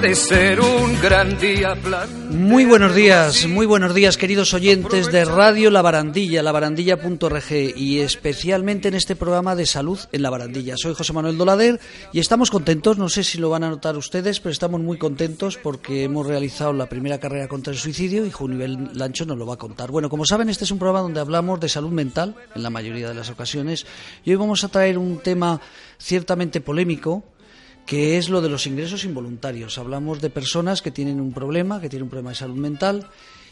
puede ser un gran día. Muy buenos días, muy buenos días queridos oyentes de Radio La Barandilla, labarandilla.org y especialmente en este programa de salud en La Barandilla. Soy José Manuel Dolader y estamos contentos, no sé si lo van a notar ustedes, pero estamos muy contentos porque hemos realizado la primera carrera contra el suicidio y Junivel Lancho nos lo va a contar. Bueno, como saben, este es un programa donde hablamos de salud mental en la mayoría de las ocasiones y hoy vamos a traer un tema ciertamente polémico que es lo de los ingresos involuntarios. Hablamos de personas que tienen un problema, que tienen un problema de salud mental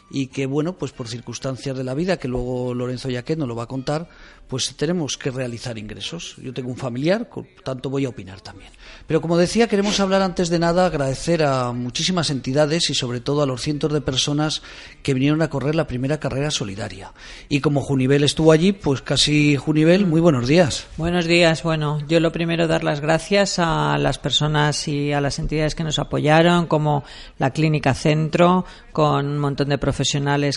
y que, bueno, pues por circunstancias de la vida, que luego Lorenzo Yaquet nos lo va a contar, pues tenemos que realizar ingresos. Yo tengo un familiar, por tanto voy a opinar también. Pero como decía, queremos hablar antes de nada, agradecer a muchísimas entidades y sobre todo a los cientos de personas que vinieron a correr la primera carrera solidaria. Y como Junivel estuvo allí, pues casi Junivel, muy buenos días. Buenos días. Bueno, yo lo primero dar las gracias a las personas y a las entidades que nos apoyaron, como la Clínica Centro, con un montón de profesionales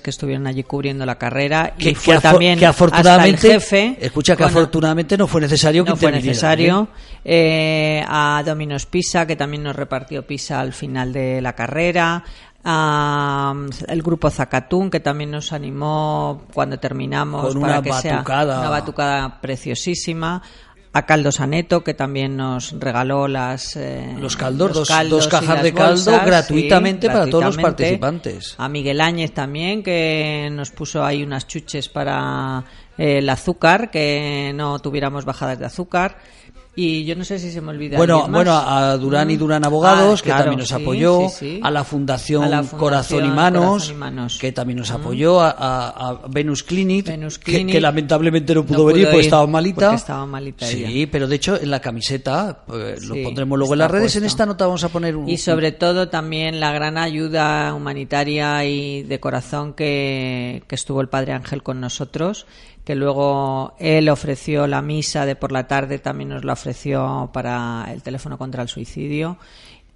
que estuvieron allí cubriendo la carrera y fue afo- también que afortunadamente, hasta el jefe. escucha que con- afortunadamente no fue necesario que no fue necesario. Eh, a Dominos Pisa, que también nos repartió Pisa al final de la carrera. A, mm, el grupo Zacatún, que también nos animó cuando terminamos Con para una que sea batucada. una batucada preciosísima. A Caldo Saneto, que también nos regaló las eh, Los caldos, dos- caldos dos y cajas de caldo bolsas, gratuitamente para todos los gratuitamente. participantes. A Miguel Áñez también, que nos puso ahí unas chuches para eh, el azúcar, que no tuviéramos bajadas de azúcar. Y yo no sé si se me olvida. Bueno, bueno, a Durán y Mm. Durán Abogados, Ah, que claro, también nos sí, apoyó, sí, sí. a la Fundación, A la Fundación Corazón, y Manos, Corazón y Manos. que también nos apoyó, a, Venus Clinic, Venus que- Clinic. que, lamentablemente no pudo No venir pudo porque ir, estaba malita. porque estaba malita Sí, ella. pero de hecho en la camiseta, pues, lo pondremos luego en las redes, en esta nota vamos a poner un... Y sobre todo también la gran ayuda humanitaria y de corazón que, que estuvo el Padre Ángel con nosotros, que luego él ofreció la misa de por la tarde, también nos la ofreció para el teléfono contra el suicidio.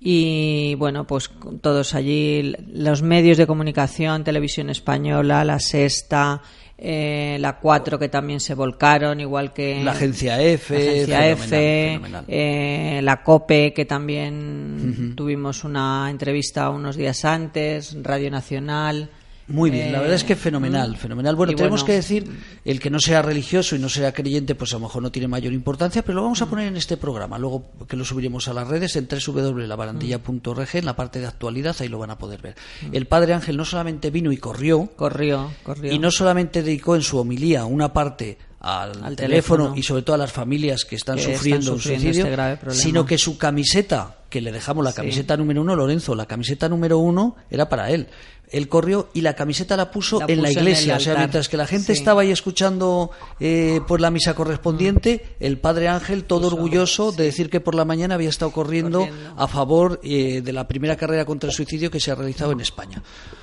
Y bueno, pues todos allí, los medios de comunicación, Televisión Española, La Sexta, eh, la 4 que también se volcaron, igual que La agencia F, la agencia fenomenal, F, fenomenal. eh, la COPE, que también tuvimos una entrevista unos días antes, Radio Nacional. Muy bien, la Eh, verdad es que fenomenal, mm. fenomenal. Bueno, tenemos bueno, que decir, el que no sea religioso y no sea creyente, pues a lo mejor no tiene mayor importancia, pero lo vamos Mm. a poner en este programa, luego que lo subiremos a las redes en www.labarandilla.org, en la parte de actualidad, ahí lo van a poder ver. Mm. El Padre Ángel no solamente vino y corrió, Corrió, corrió. y no solamente dedicó en su homilía una parte al, Al teléfono, teléfono. y sobre todo a las familias que están Que están sufriendo un sufriendo suicidio, este sino que su camiseta, que le dejamos la Sí. camiseta número uno, Lorenzo, la camiseta número uno era para él. Él corrió y la camiseta la puso, La en la en iglesia. o sea, mientras que la gente Sí. estaba ahí escuchando eh, pues la misa correspondiente, el padre Ángel, todo Puso, orgulloso de decir que por la mañana había estado corriendo, Corriendo. a favor eh, de la primera carrera contra el suicidio que se ha realizado en España.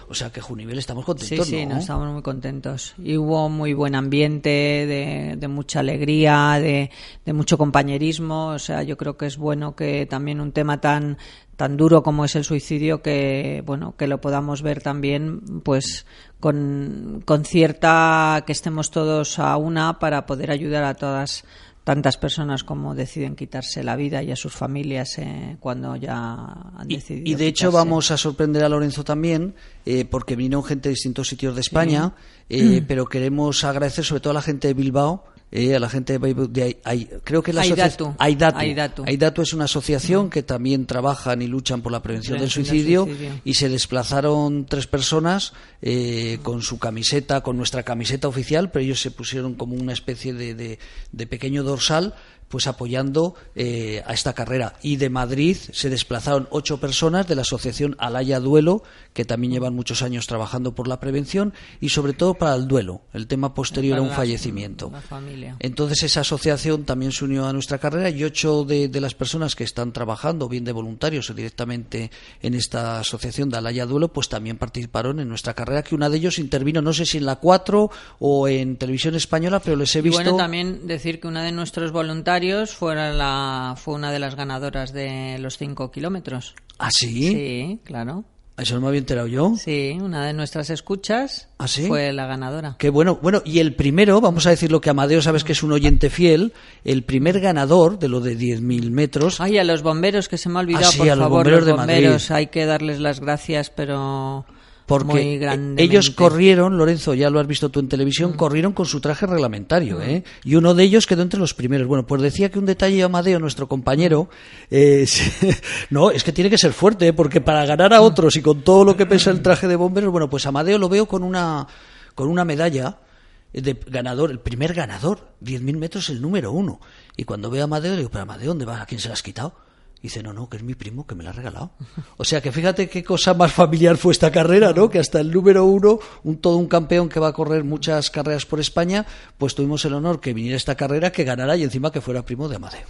O sea que Junivel estamos Sí, contentos, sí, ¿no? nos estamos muy contentos. Y hubo muy buen ambiente, de, de mucha alegría, de, de mucho compañerismo. O sea, yo creo que es bueno que también un tema tan tan duro como es el suicidio que bueno que lo podamos ver también pues con, con cierta que estemos todos a una para poder ayudar a todas tantas personas como deciden quitarse la vida y a sus familias eh, cuando ya han Y, decidido y de hecho quitarse. vamos a sorprender a Lorenzo también, eh, porque vinieron gente de distintos sitios de España, eh, pero queremos agradecer sobre todo a la gente de Bilbao, eh, a la gente de, de Ai- creo que la Aidatu. Aidatu. Aidatu. Aidatu es una asociación que también trabajan y luchan por la prevención, del del suicidio, suicidio. y se desplazaron tres personas eh, con su camiseta, con nuestra camiseta oficial, pero ellos se pusieron como una especie de, de- de pequeño dorsal pues apoyando eh, a esta carrera. Y de Madrid se desplazaron ocho personas de la asociación Alaya Duelo, que también llevan muchos años trabajando por la prevención y sobre todo para el duelo, el tema posterior a un la- fallecimiento. la familia. Entonces esa asociación también se unió a nuestra carrera y ocho de, de las personas que están trabajando, bien de voluntarios o directamente en esta asociación de Alaya Duelo, pues también participaron en nuestra carrera, que una de ellos intervino, no sé si en la 4 o en televisión española, pero les he Y visto... bueno, también decir que una de nuestros voluntarios la, fue una de las ganadoras de los cinco kilómetros. ¿Ah, sí? Sí, claro. Eso no me había enterado yo. Sí, una de nuestras escuchas ¿Ah, sí? fue la ganadora. Qué bueno. Bueno, y el primero, vamos a decir lo que Amadeo sabes que es un oyente fiel, el primer ganador de lo de 10.000 metros. Ay, a los bomberos, que se me ha olvidado, Ah, sí, por a los favor, bomberos los de Madrid. bomberos, hay que darles las gracias, pero muy Porque grandemente. ellos corrieron, Lorenzo, ya lo has visto tú en televisión, corrieron con su traje reglamentario, ¿eh? Y uno de ellos quedó entre los primeros. Bueno, pues decía que un detalle, Amadeo, nuestro compañero, eh, no, es que tiene que ser fuerte, ¿eh? porque para ganar a otros y con todo lo que pesa el traje de bomberos, bueno, pues Amadeo lo veo con una, con una medalla de ganador, el primer ganador, 10.000 metros, el número uno. Y cuando veo a Amadeo, digo, pero Amadeo, ¿dónde vas? ¿A quién se la has quitado? Y dice, no, no, que es mi primo, que me la ha regalado. O sea, que fíjate qué cosa más familiar fue esta carrera, ¿no? Que hasta el número uno, un, todo un campeón que va a correr muchas carreras por España, pues tuvimos el honor que viniera esta carrera, que ganara y encima que fuera primo de Amadeo.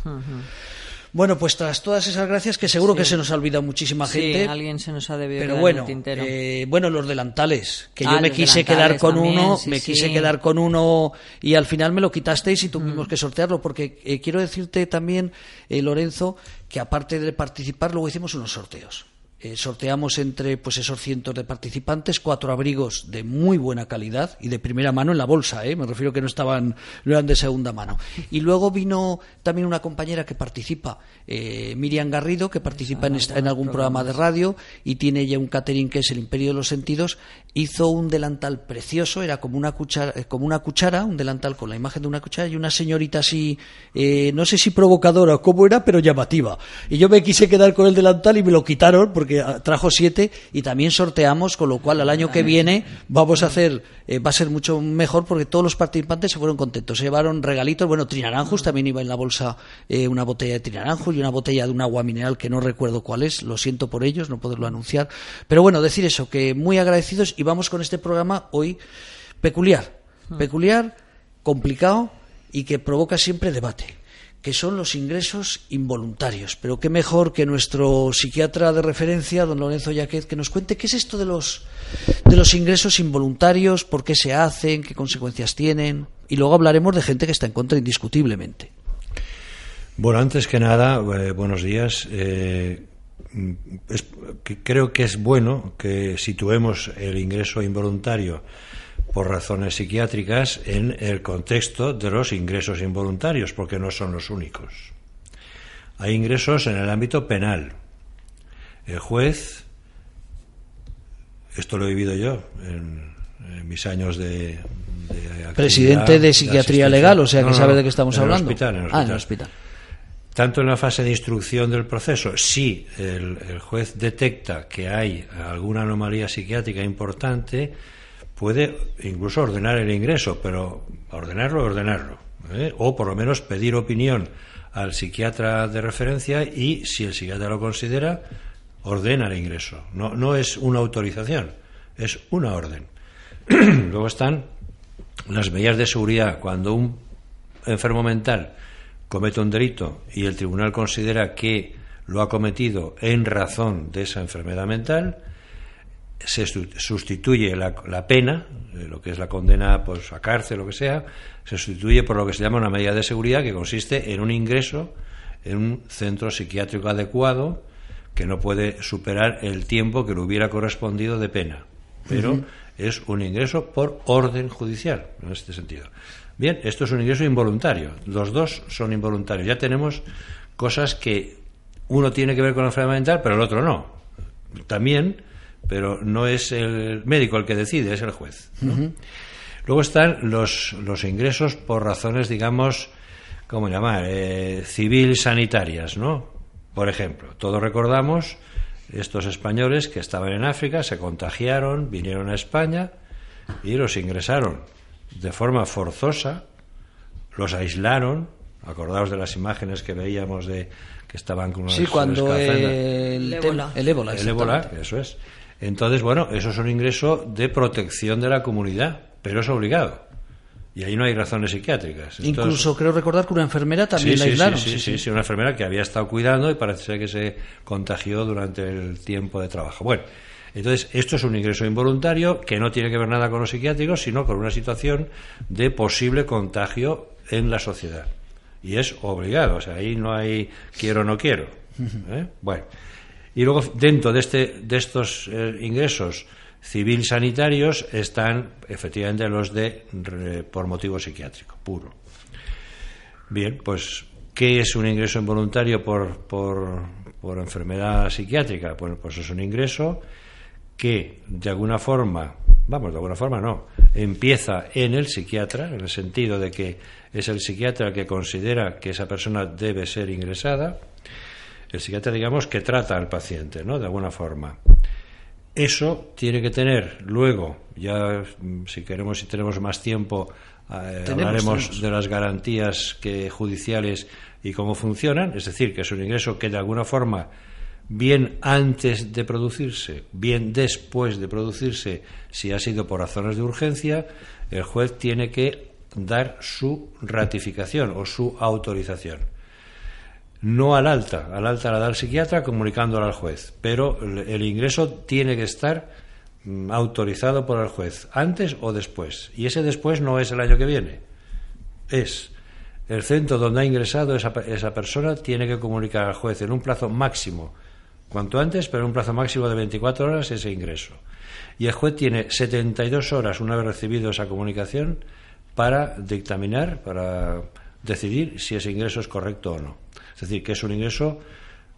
Bueno, pues tras todas esas gracias, que seguro que se nos ha olvidado muchísima Sí, gente. alguien se nos ha debido Pero en bueno, el tintero. eh, bueno, los delantales, que Ah, yo me los quise quedar con también, uno, sí, me sí. quise quedar con uno y al final me lo quitasteis y Mm. tuvimos que sortearlo, porque eh, quiero decirte también, eh, Lorenzo, que aparte de participar, luego hicimos unos sorteos. Eh, sorteamos entre pues esos cientos de participantes cuatro abrigos de muy buena calidad y de primera mano en la bolsa, ¿eh? me refiero que no estaban no eran de segunda mano. Y luego vino también una compañera que participa, eh, Miriam Garrido, que participa en, esta- en algún programa de radio y tiene ya un catering que es el Imperio de los Sentidos. Hizo un delantal precioso, era como una cuchara, eh, como una cuchara, un delantal con la imagen de una cuchara y una señorita así, eh, no sé si provocadora o cómo era, pero llamativa. Y yo me quise quedar con el delantal y me lo quitaron porque ah, trajo siete y también sorteamos, con lo cual al año que viene vamos a hacer, eh, va a ser mucho mejor porque todos los participantes se fueron contentos. Se llevaron regalitos, bueno, Trinaranjos también iba en la bolsa eh, una botella de Trinaranjos y una botella de un agua mineral que no recuerdo cuál es, lo siento por ellos, no poderlo anunciar. Pero bueno, decir eso, que muy agradecidos y vamos con este programa hoy peculiar, peculiar, complicado y que provoca siempre debate que son los ingresos involuntarios. Pero qué mejor que nuestro psiquiatra de referencia, don Lorenzo Yaquez, que nos cuente qué es esto de los, de los ingresos involuntarios, por qué se hacen, qué consecuencias tienen. Y luego hablaremos de gente que está en contra indiscutiblemente. Bueno, antes que nada, eh, buenos días. Eh, creo que es bueno que situemos el ingreso involuntario por razones psiquiátricas en el contexto de los ingresos involuntarios, porque no son los únicos. Hay ingresos en el ámbito penal. El juez, esto lo he vivido yo en, en mis años de, Presidente de psiquiatría legal, o sea que No, no, sabe de qué estamos en el hablando. hospital, en el Ah, en el hospital. hospital. Tanto en la fase de instrucción del proceso, si el, el juez detecta que hay alguna anomalía psiquiátrica importante, puede incluso ordenar el ingreso, pero ordenarlo, ordenarlo. ¿eh? O por lo menos pedir opinión al psiquiatra de referencia y, si el psiquiatra lo considera, ordena el ingreso. No, no es una autorización, es una orden. Luego están las medidas de seguridad. Cuando un enfermo mental comete un delito y el tribunal considera que lo ha cometido en razón de esa enfermedad mental, se su- sustituye la, la pena, eh, lo que es la condena pues, a cárcel, lo que sea, se sustituye por lo que se llama una medida de seguridad que consiste en un ingreso en un centro psiquiátrico adecuado que no puede superar el tiempo que le hubiera correspondido de pena. Pero es un ingreso por orden judicial, en este sentido. Bien, esto es un ingreso involuntario. Los dos son involuntarios. Ya tenemos cosas que uno tiene que ver con la enfermedad mental, pero el otro no. También, pero no es el médico el que decide, es el juez. ¿no? Luego están los, los ingresos por razones, digamos, ¿cómo llamar? Eh, civil sanitarias, ¿no? Por ejemplo, todos recordamos estos españoles que estaban en África, se contagiaron, vinieron a España y los ingresaron de forma forzosa, los aislaron, Acordaos de las imágenes que veíamos de que estaban con unos Sí, cuando el, El ébola. el ébola, El ébola, exactamente. eso es. Entonces, bueno, eso es un ingreso de protección de la comunidad, pero es obligado. Y ahí no hay razones psiquiátricas. Incluso creo recordar que una enfermera también la aislaron. Sí, sí, sí, sí, una enfermera que había estado cuidando y parece ser que se contagió durante el tiempo de trabajo. Bueno, entonces esto es un ingreso involuntario que no tiene que ver nada con los psiquiátricos, sino con una situación de posible contagio en la sociedad. Y es obligado, o sea, ahí no hay quiero o no quiero. ¿eh? Bueno, y luego dentro de, este, de estos eh, ingresos civil sanitarios están efectivamente los de re- por motivo psiquiátrico puro. Bien, pues, ¿qué es un ingreso involuntario por, por, por enfermedad psiquiátrica? Bueno, pues es un ingreso que de alguna forma, vamos, de alguna forma no, empieza en el psiquiatra, en el sentido de que es el psiquiatra el que considera que esa persona debe ser ingresada, el psiquiatra, digamos, que trata al paciente, ¿no? De alguna forma. Eso tiene que tener luego, ya mm, si queremos, si tenemos más tiempo, eh, Tenemos, hablaremos tenemos. de las garantías que, judiciales y cómo funcionan, es decir, que es un ingreso que de alguna forma, bien antes de producirse, bien después de producirse, si ha sido por razones de urgencia, el juez tiene que dar su ratificación o su autorización no al alta, al alta la da el psiquiatra comunicándola al juez, pero el, ingreso tiene que estar mm, autorizado por el juez, antes o después. Y ese después no es el año que viene, es el centro donde ha ingresado esa, esa persona tiene que comunicar al juez en un plazo máximo, cuanto antes, pero en un plazo máximo de 24 horas ese ingreso. Y el juez tiene 72 horas una vez recibido esa comunicación para dictaminar, para decidir si ese ingreso es correcto o no. Es decir, que es un ingreso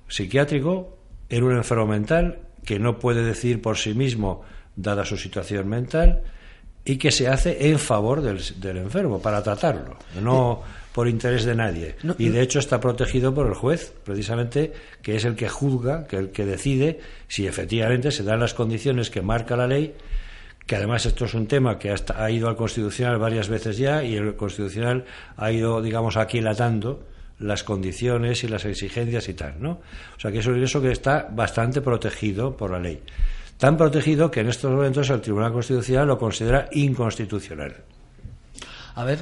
psiquiátrico en un enfermo mental que no puede decidir por sí mismo, dada su situación mental, y que se hace en favor del, del enfermo, para tratarlo, no por interés de nadie. No, y de hecho está protegido por el juez, precisamente, que es el que juzga, que el que decide si efectivamente se dan las condiciones que marca la ley que además esto es un tema que hasta ha ido al Constitucional varias veces ya y el Constitucional ha ido, digamos, aquilatando las condiciones y las exigencias y tal, ¿no? O sea que es un ingreso que está bastante protegido por la ley. Tan protegido que en estos momentos el Tribunal Constitucional lo considera inconstitucional. A ver,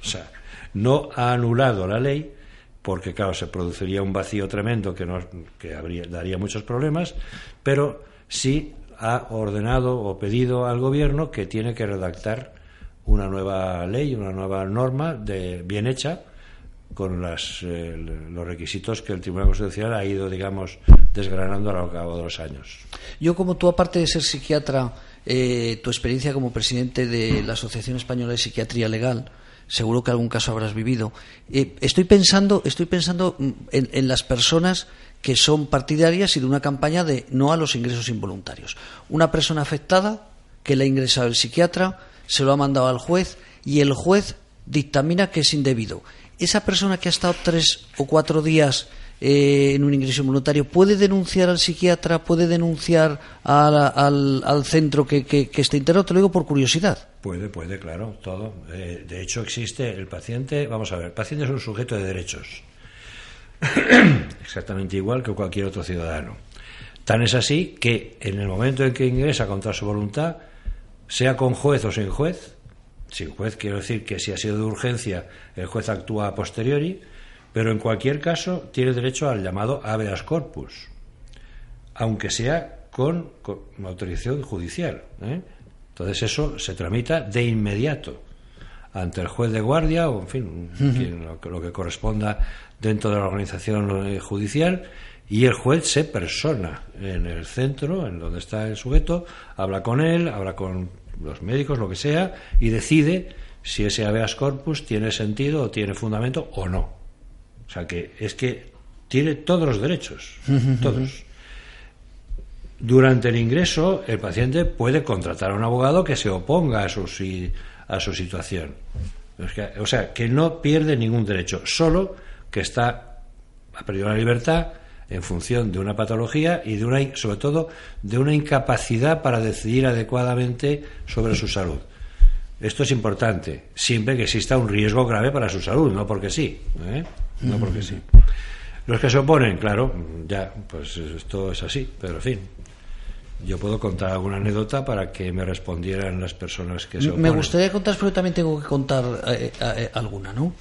O sea, no ha anulado la ley porque, claro, se produciría un vacío tremendo que, nos, que habría, daría muchos problemas, pero sí ha ordenado o pedido al Gobierno que tiene que redactar una nueva ley, una nueva norma de, bien hecha con las, eh, los requisitos que el Tribunal Constitucional ha ido, digamos, desgranando a lo cabo de los años. yo como tú, aparte de ser psiquiatra, eh, tu experiencia como presidente de la Asociación Española de Psiquiatría Legal, seguro que algún caso habrás vivido. Eh, estoy pensando, estoy pensando en, en las personas que son partidarias y de una campaña de no a los ingresos involuntarios. Una persona afectada que le ha ingresado el psiquiatra, se lo ha mandado al juez y el juez dictamina que es indebido. Esa persona que ha estado tres o cuatro días eh, en un ingreso involuntario puede denunciar al psiquiatra, puede denunciar al, al centro que, que, que internado. Te lo digo por curiosidad. Puede, puede, claro, todo. Eh, de hecho, existe el paciente, vamos a ver, el paciente es un sujeto de derechos, exactamente igual que cualquier otro ciudadano. Tan es así que en el momento en que ingresa contra su voluntad, sea con juez o sin juez, sin juez quiero decir que si ha sido de urgencia, el juez actúa a posteriori, pero en cualquier caso tiene derecho al llamado habeas corpus, aunque sea con, con autorización judicial. ¿eh? Entonces eso se tramita de inmediato ante el juez de guardia o, en fin, quien- lo, que- lo que corresponda dentro de la organización eh, judicial y el juez se persona en el centro, en donde está el sujeto, habla con él, habla con los médicos, lo que sea, y decide si ese habeas corpus tiene sentido o tiene fundamento o no. O sea que es que tiene todos los derechos, todos. Durante el ingreso, el paciente puede contratar a un abogado que se oponga a su, a su situación. O sea, que no pierde ningún derecho, solo que está ha perdido la libertad en función de una patología y de una, sobre todo de una incapacidad para decidir adecuadamente sobre su salud. Esto es importante, siempre que exista un riesgo grave para su salud, no porque sí. ¿eh? No porque sí. Los que se oponen, claro, ya, pues esto es así, pero en fin. Yo puedo contar alguna anécdota para que me respondieran las personas que se oponen. Me gustaría contar, pero también tengo que contar eh, eh, alguna, ¿no?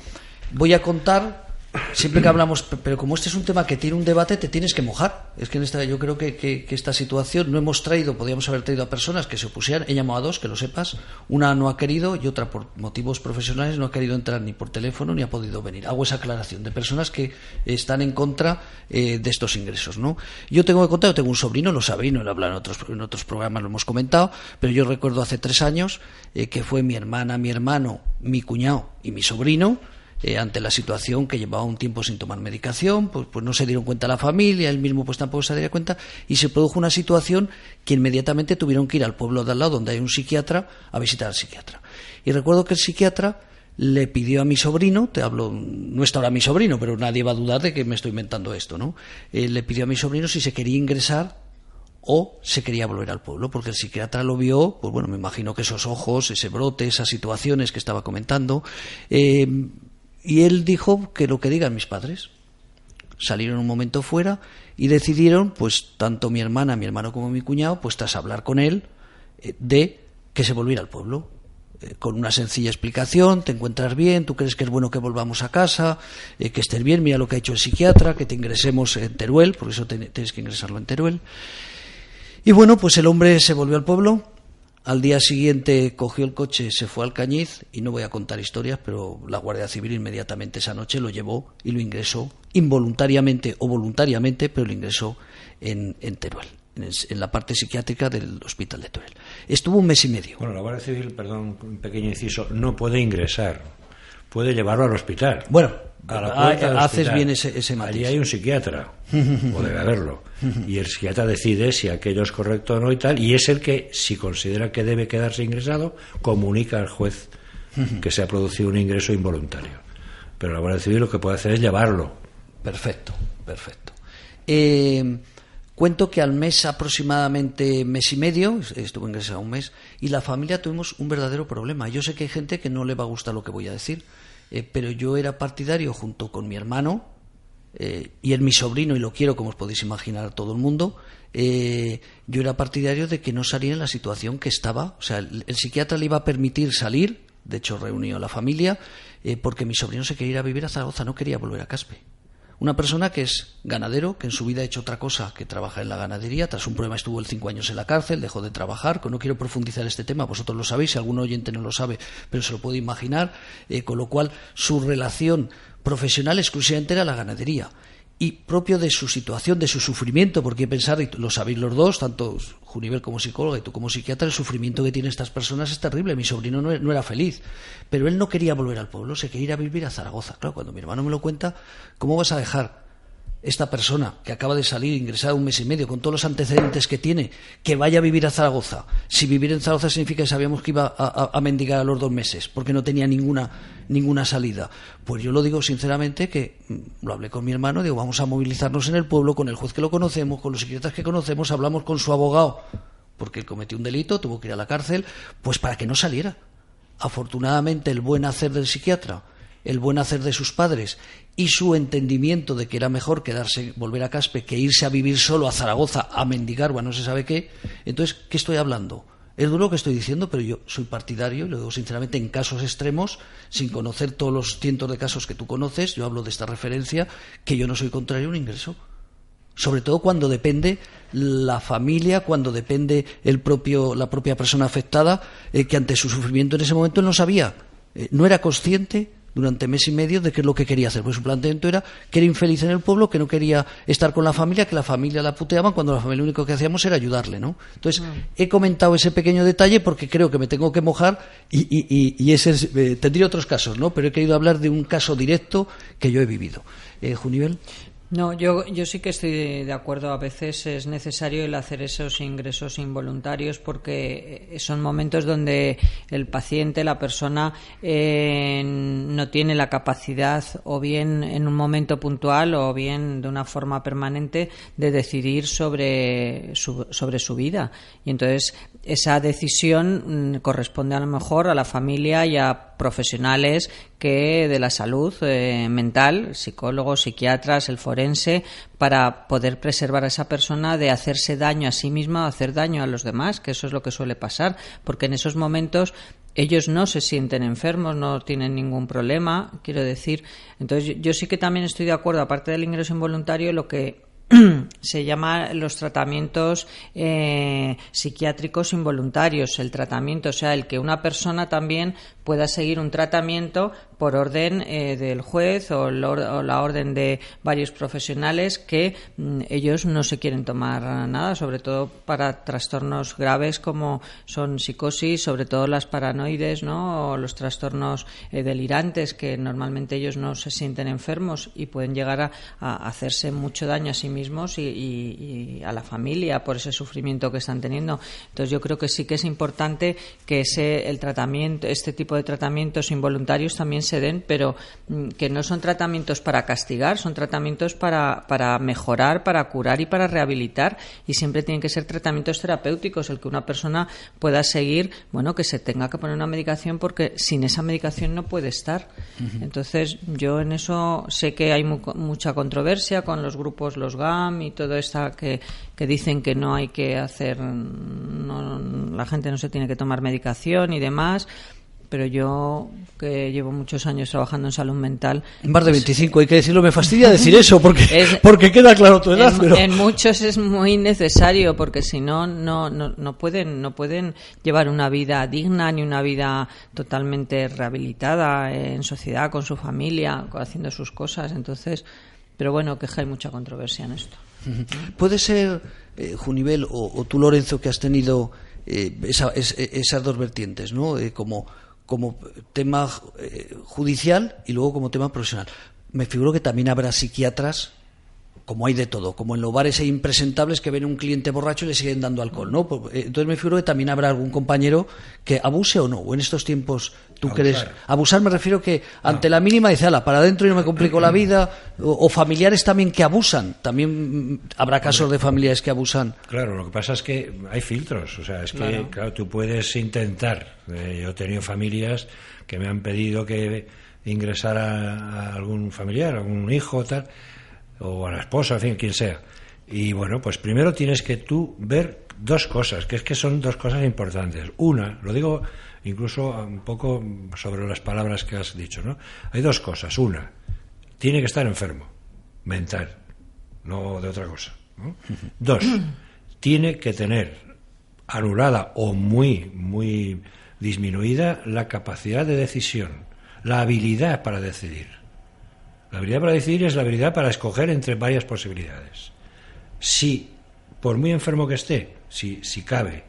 Voy a contar siempre que hablamos, pero como este es un tema que tiene un debate, te tienes que mojar. Es que en esta, yo creo que, que, esta situación no hemos traído, podríamos haber traído a personas que se opusieran. He llamado a dos, que lo sepas. Una no ha querido y otra, por motivos profesionales, no ha querido entrar ni por teléfono ni ha podido venir. Hago esa aclaración de personas que están en contra eh, de estos ingresos. ¿no? Yo tengo que contar, yo tengo un sobrino, lo sabéis, no lo he hablado en otros, en otros programas, lo hemos comentado, pero yo recuerdo hace tres años eh, que fue mi hermana, mi hermano, mi cuñado y mi sobrino eh, ante la situación que llevaba un tiempo sin tomar medicación, pues, pues, no se dieron cuenta la familia, él mismo pues tampoco se daría cuenta, y se produjo una situación que inmediatamente tuvieron que ir al pueblo de al lado, donde hay un psiquiatra, a visitar al psiquiatra. Y recuerdo que el psiquiatra le pidió a mi sobrino, te hablo, no está ahora mi sobrino, pero nadie va a dudar de que me estoy inventando esto, ¿no? Eh, le pidió a mi sobrino si se quería ingresar o se quería volver al pueblo, porque el psiquiatra lo vio, pues bueno, me imagino que esos ojos, ese brote, esas situaciones que estaba comentando, eh, y él dijo que lo que digan mis padres. Salieron un momento fuera y decidieron, pues tanto mi hermana, mi hermano como mi cuñado, pues tras hablar con él, eh, de que se volviera al pueblo. Eh, con una sencilla explicación, te encuentras bien, tú crees que es bueno que volvamos a casa, eh, que estés bien, mira lo que ha hecho el psiquiatra, que te ingresemos en Teruel, por eso tienes que ingresarlo en Teruel. Y bueno, pues el hombre se volvió al pueblo, al día siguiente cogió el coche, se fue al Cañiz y no voy a contar historias, pero la Guardia Civil inmediatamente esa noche lo llevó y lo ingresó involuntariamente o voluntariamente, pero lo ingresó en, en Teruel, en, la parte psiquiátrica del hospital de Teruel. Estuvo un mes y medio. Bueno, la Guardia Civil, perdón, un pequeño inciso, no puede ingresar, puede llevarlo al hospital. Bueno, haces bien ese, ese matiz. Allí hay un psiquiatra, o debe haberlo, y el psiquiatra decide si aquello es correcto o no y tal, y es el que, si considera que debe quedarse ingresado, comunica al juez que se ha producido un ingreso involuntario. Pero la Guardia Civil lo que puede hacer es llevarlo. Perfecto, perfecto. Eh, cuento que al mes aproximadamente mes y medio, estuvo ingresado un mes, y la familia tuvimos un verdadero problema. Yo sé que hay gente que no le va a gustar lo que voy a decir, eh, pero yo era partidario junto con mi hermano eh, y él mi sobrino, y lo quiero como os podéis imaginar todo el mundo, eh, yo era partidario de que no saliera en la situación que estaba. O sea, el, psiquiatra le iba a permitir salir, de hecho reunió a la familia, porque mi sobrino se quería ir a vivir a Zaragoza, no quería volver a Caspe. Una persona que es ganadero, que en su vida ha hecho otra cosa que trabajar en la ganadería, tras un problema estuvo el cinco años en la cárcel, dejó de trabajar, no quiero profundizar este tema, vosotros lo sabéis, si algún oyente no lo sabe, pero se lo puede imaginar, eh, con lo cual su relación profesional exclusivamente era la ganadería y propio de su situación, de su sufrimiento, porque pensar, y lo sabéis los dos, tanto Junivel como psicóloga y tú como psiquiatra, el sufrimiento que tienen estas personas es terrible. Mi sobrino no, no, era feliz, pero él no quería volver al pueblo, se quería ir a vivir a Zaragoza. Claro, cuando mi hermano me lo cuenta, ¿cómo vas a dejar esta persona que acaba de salir, ingresada un mes y medio, con todos los antecedentes que tiene, que vaya a vivir a Zaragoza. Si vivir en Zaragoza significa que sabíamos que iba a, mendigar a los dos meses, porque no tenía ninguna, ninguna salida. Pues yo lo digo sinceramente que mm, lo hablé con mi hermano, digo, vamos a movilizarnos en el pueblo, con el juez que lo conocemos, con los psiquiatras que conocemos, hablamos con su abogado, porque él cometió un delito, tuvo que ir a la cárcel, pues para que no saliera. Afortunadamente, el buen hacer del psiquiatra el buen hacer de sus padres y su entendimiento de que era mejor quedarse, volver a Caspe, que irse a vivir solo a Zaragoza, a mendigar, bueno, no se sabe qué. Entonces, ¿qué estoy hablando? Es duro lo que estoy diciendo, pero yo soy partidario, y lo digo sinceramente, en casos extremos, sin conocer todos los cientos de casos que tú conoces, yo hablo de esta referencia, que yo no soy contrario a un ingreso. Sobre todo cuando depende la familia, cuando depende el propio, la propia persona afectada, eh, que ante su sufrimiento en ese momento él no sabía, eh, no era consciente durante mes y medio de qué es lo que quería hacer. Pues su planteamiento era que era infeliz en el pueblo, que no quería estar con la familia, que la familia la puteaban cuando la familia lo único que hacíamos era ayudarle, ¿no? Entonces, he comentado ese pequeño detalle porque creo que me tengo que mojar y, y, y ese es, eh, tendría otros casos, ¿no? Pero he querido hablar de un caso directo que yo he vivido. Eh, Junivel. No, yo, yo sí que estoy de acuerdo. A veces es necesario el hacer esos ingresos involuntarios porque eh, son momentos donde el paciente, la persona, eh, no tiene la capacidad o bien en un momento puntual o bien de una forma permanente de decidir sobre su, sobre su vida. Y entonces esa decisión mm, corresponde a lo mejor a la familia y a profesionales que de la salud eh, mental, psicólogos, psiquiatras, el forense, para poder preservar a esa persona de hacerse daño a sí misma o hacer daño a los demás, que eso es lo que suele pasar, porque en esos momentos ellos no se sienten enfermos, no tienen ningún problema, quiero decir. Entonces, yo sí que también estoy de acuerdo, aparte del ingreso involuntario, lo que se llama los tratamientos eh, psiquiátricos involuntarios, el tratamiento, o sea, el que una persona también pueda seguir un tratamiento por orden eh, del juez o, la orden de varios profesionales que mm, ellos no se quieren tomar nada, sobre todo para trastornos graves como son psicosis, sobre todo las paranoides, ¿no? o los trastornos eh, delirantes que normalmente ellos no se sienten enfermos y pueden llegar a, hacerse mucho daño a sí mismos y, y, a la familia por ese sufrimiento que están teniendo. Entonces yo creo que sí que es importante que ese el tratamiento, este tipo de tratamientos involuntarios también se den, pero mm, que no son tratamientos para castigar, son tratamientos para, para mejorar, para curar y para rehabilitar. Y siempre tienen que ser tratamientos terapéuticos, el que una persona pueda seguir, bueno, que se tenga que poner una medicación porque sin esa medicación no puede estar. Entonces, yo en eso sé que hay mucha controversia con los grupos, los GAM y todo esto que, que dicen que no hay que hacer, no, la gente no se tiene que tomar medicación y demás pero yo que llevo muchos años trabajando en salud mental. Más de 25, hay que decirlo, me fastidia decir eso porque, porque queda claro tu edad. En, en, muchos es muy necesario porque si no, no, no, pueden, no pueden llevar una vida digna ni una vida totalmente rehabilitada en sociedad, con su familia, haciendo sus cosas. Entonces, pero bueno, que hay mucha controversia en esto. Puede ser, eh, Junivel, o, tú, Lorenzo, que has tenido eh, esas dos vertientes, ¿no? Eh, como como tema eh, judicial y luego como tema profesional. Me figuro que también habrá psiquiatras como hay de todo, como en los bares hay impresentables que ven un cliente borracho y le siguen dando alcohol, ¿no? Pues, eh, entonces me figuro que también habrá algún compañero que abuse o no, o en estos tiempos tú crees... Abusar me refiero que ante la mínima dice, ala, para adentro y no me complico la vida, o, familiares también que abusan, también mm, habrá casos de familiares que abusan. Claro, lo que pasa es que hay filtros, o sea, es que, claro, tú puedes intentar, eh, yo he tenido familias que me han pedido que ingresara a algún familiar, algún hijo, tal o a la esposa, en fin, quien sea. Y bueno, pues primero tienes que tú ver dos cosas, que es que son dos cosas importantes. Una, lo digo incluso un poco sobre las palabras que has dicho, ¿no? Hay dos cosas. Una, tiene que estar enfermo, mental, no de otra cosa. Dos, tiene que tener anulada o muy, muy disminuida la capacidad de decisión, la habilidad para decidir. La habilidad para decidir es la habilidad para escoger entre varias posibilidades. Si, por muy enfermo que esté, si, si cabe,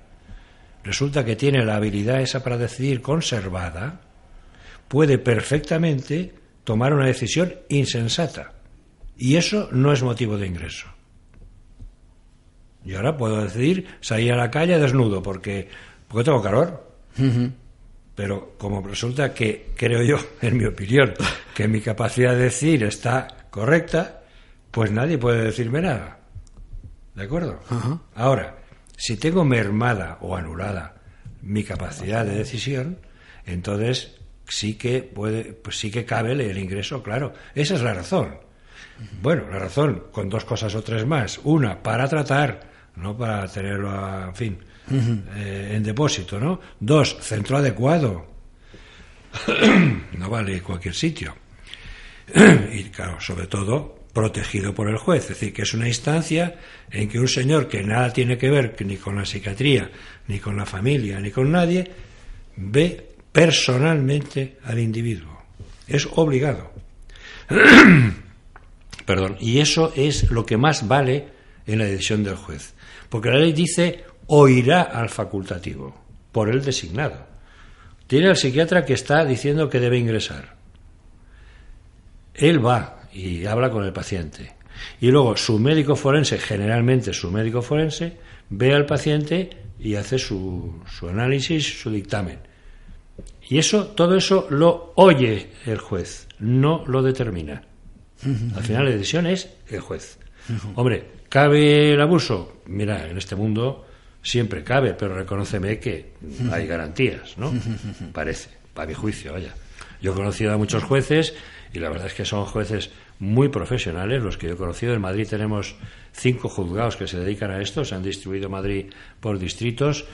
resulta que tiene la habilidad esa para decidir conservada, puede perfectamente tomar una decisión insensata. Y eso no es motivo de ingreso. Y ahora puedo decidir salir a la calle desnudo porque, porque tengo calor. Pero como resulta que, creo yo, en mi opinión, que mi capacidad de decir está correcta, pues nadie puede decirme nada. ¿De acuerdo? Ahora, si tengo mermada o anulada mi capacidad de decisión, entonces sí que puede, pues sí que cabe el ingreso, claro. Esa es la razón. Bueno, la razón, con dos cosas o tres más. Una, para tratar, no para tenerlo, en fin, eh, en depósito, ¿no? Dos, centro adecuado. no vale cualquier sitio. y claro, sobre todo protegido por el juez, es decir, que es una instancia en que un señor que nada tiene que ver ni con la psiquiatría, ni con la familia, ni con nadie, ve personalmente al individuo. Es obligado. Perdón. Y eso es lo que más vale en la decisión del juez. Porque la ley dice oirá al facultativo, por el designado. Tiene al psiquiatra que está diciendo que debe ingresar. Él va y habla con el paciente. Y luego su médico forense, generalmente su médico forense, ve al paciente y hace su, su análisis, su dictamen. Y eso, todo eso lo oye el juez, no lo determina. Al final la decisión es el juez. Hombre, ¿cabe el abuso? Mira, en este mundo siempre cabe, pero reconóceme que hay garantías, ¿no? Parece, para mi juicio, vaya. Yo he conocido a muchos jueces y la verdad es que son jueces muy profesionales, los que yo he conocido. En Madrid tenemos cinco juzgados que se dedican a esto, se han distribuido Madrid por distritos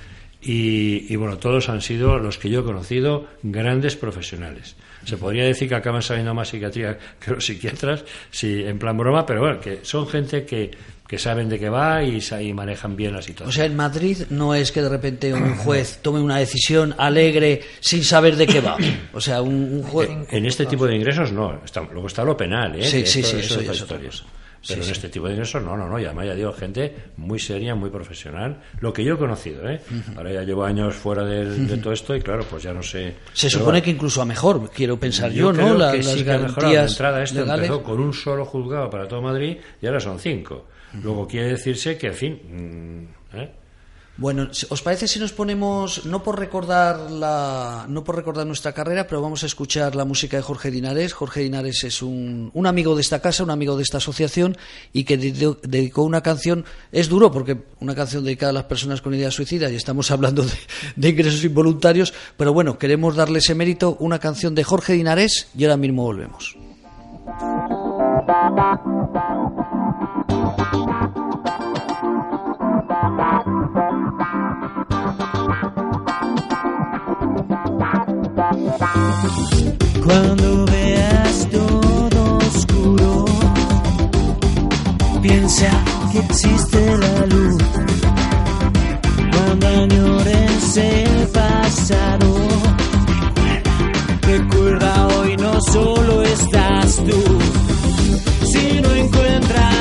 y, y, bueno, todos han sido los que yo he conocido grandes profesionales. Se podría decir que acaban sabiendo más psiquiatría que los psiquiatras, sí, en plan broma, pero bueno, que son gente que, que saben de qué va y, y, manejan bien la situación. O sea, en Madrid no es que de repente un juez tome una decisión alegre sin saber de qué va. O sea, un, un juez... En, en, este tipo de ingresos no. Está, luego está lo penal, ¿eh? Sí, sí, esto, sí, eso eso es otra cosa. Pero Sí, en sí. este tipo de ingresos no, no, no. Y además ya digo, gente muy seria, muy profesional. Lo que yo he conocido, ¿eh? Ahora ya llevo años fuera de, todo esto y claro, pues ya no sé. Se Pero supone que incluso a mejor, quiero pensar yo, creo ¿no? La- que las sí que ha mejorado. De garantías entrada esto legales. empezó con un solo juzgado para todo Madrid y ahora son cinco. Luego quiere decirse que, en fin, mm, ¿eh? Bueno, ¿os parece si nos ponemos, no por recordar la, no por recordar nuestra carrera, pero vamos a escuchar la música de Jorge Dinares? Jorge Dinares es un, un amigo de esta casa, un amigo de esta asociación y que de- dedicó una canción, es duro porque una canción dedicada a las personas con ideas suicidas y estamos hablando de, de ingresos involuntarios, pero bueno, queremos darle ese mérito, una canción de Jorge Dinares y ahora mismo volvemos. Cuando veas todo oscuro, piensa que existe la luz. Cuando añores el pasado, recuerda hoy no solo estás tú. Si no encuentras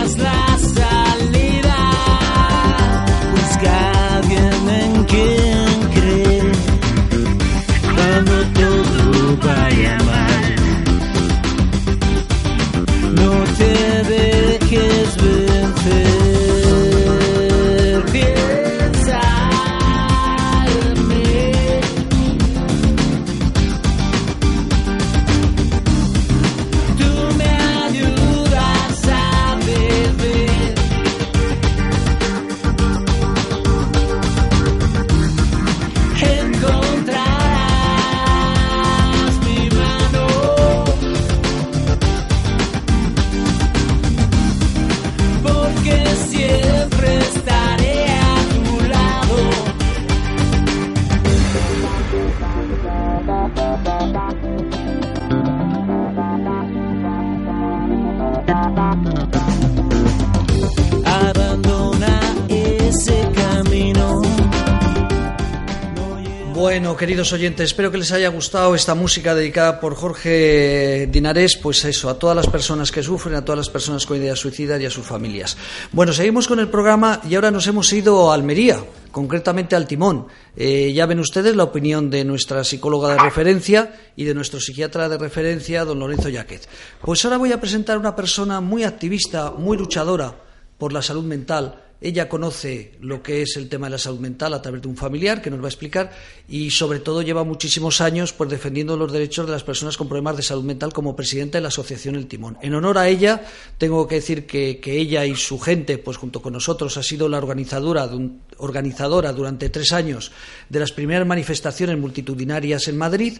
queridos oyentes, espero que les haya gustado esta música dedicada por Jorge Dinares, pues eso, a todas las personas que sufren, a todas las personas con ideas suicidas y a sus familias. Bueno, seguimos con el programa y ahora nos hemos ido a Almería, concretamente al Timón. Eh, ya ven ustedes la opinión de nuestra psicóloga de referencia y de nuestro psiquiatra de referencia, don Lorenzo Yaquez. Pues ahora voy a presentar una persona muy activista, muy luchadora por la salud mental. Ella conoce lo que es el tema de la salud mental a través de un familiar que nos va a explicar y sobre todo lleva muchísimos años pues defendiendo los derechos de las personas con problemas de salud mental como presidenta de la asociación El Timón. En honor a ella tengo que decir que, ella y su gente pues junto con nosotros ha sido la organizadora, de un- organizadora durante tres años de las primeras manifestaciones multitudinarias en Madrid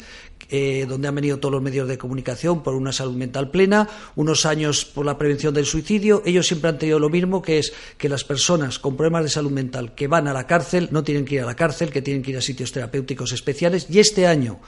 eh, donde han venido todos los medios de comunicación por una salud mental plena, unos años por la prevención del suicidio. Ellos siempre han tenido lo mismo, que es que las personas con problemas de salud mental que van a la cárcel no tienen que ir a la cárcel, que tienen que ir a sitios terapéuticos especiales. Y este año,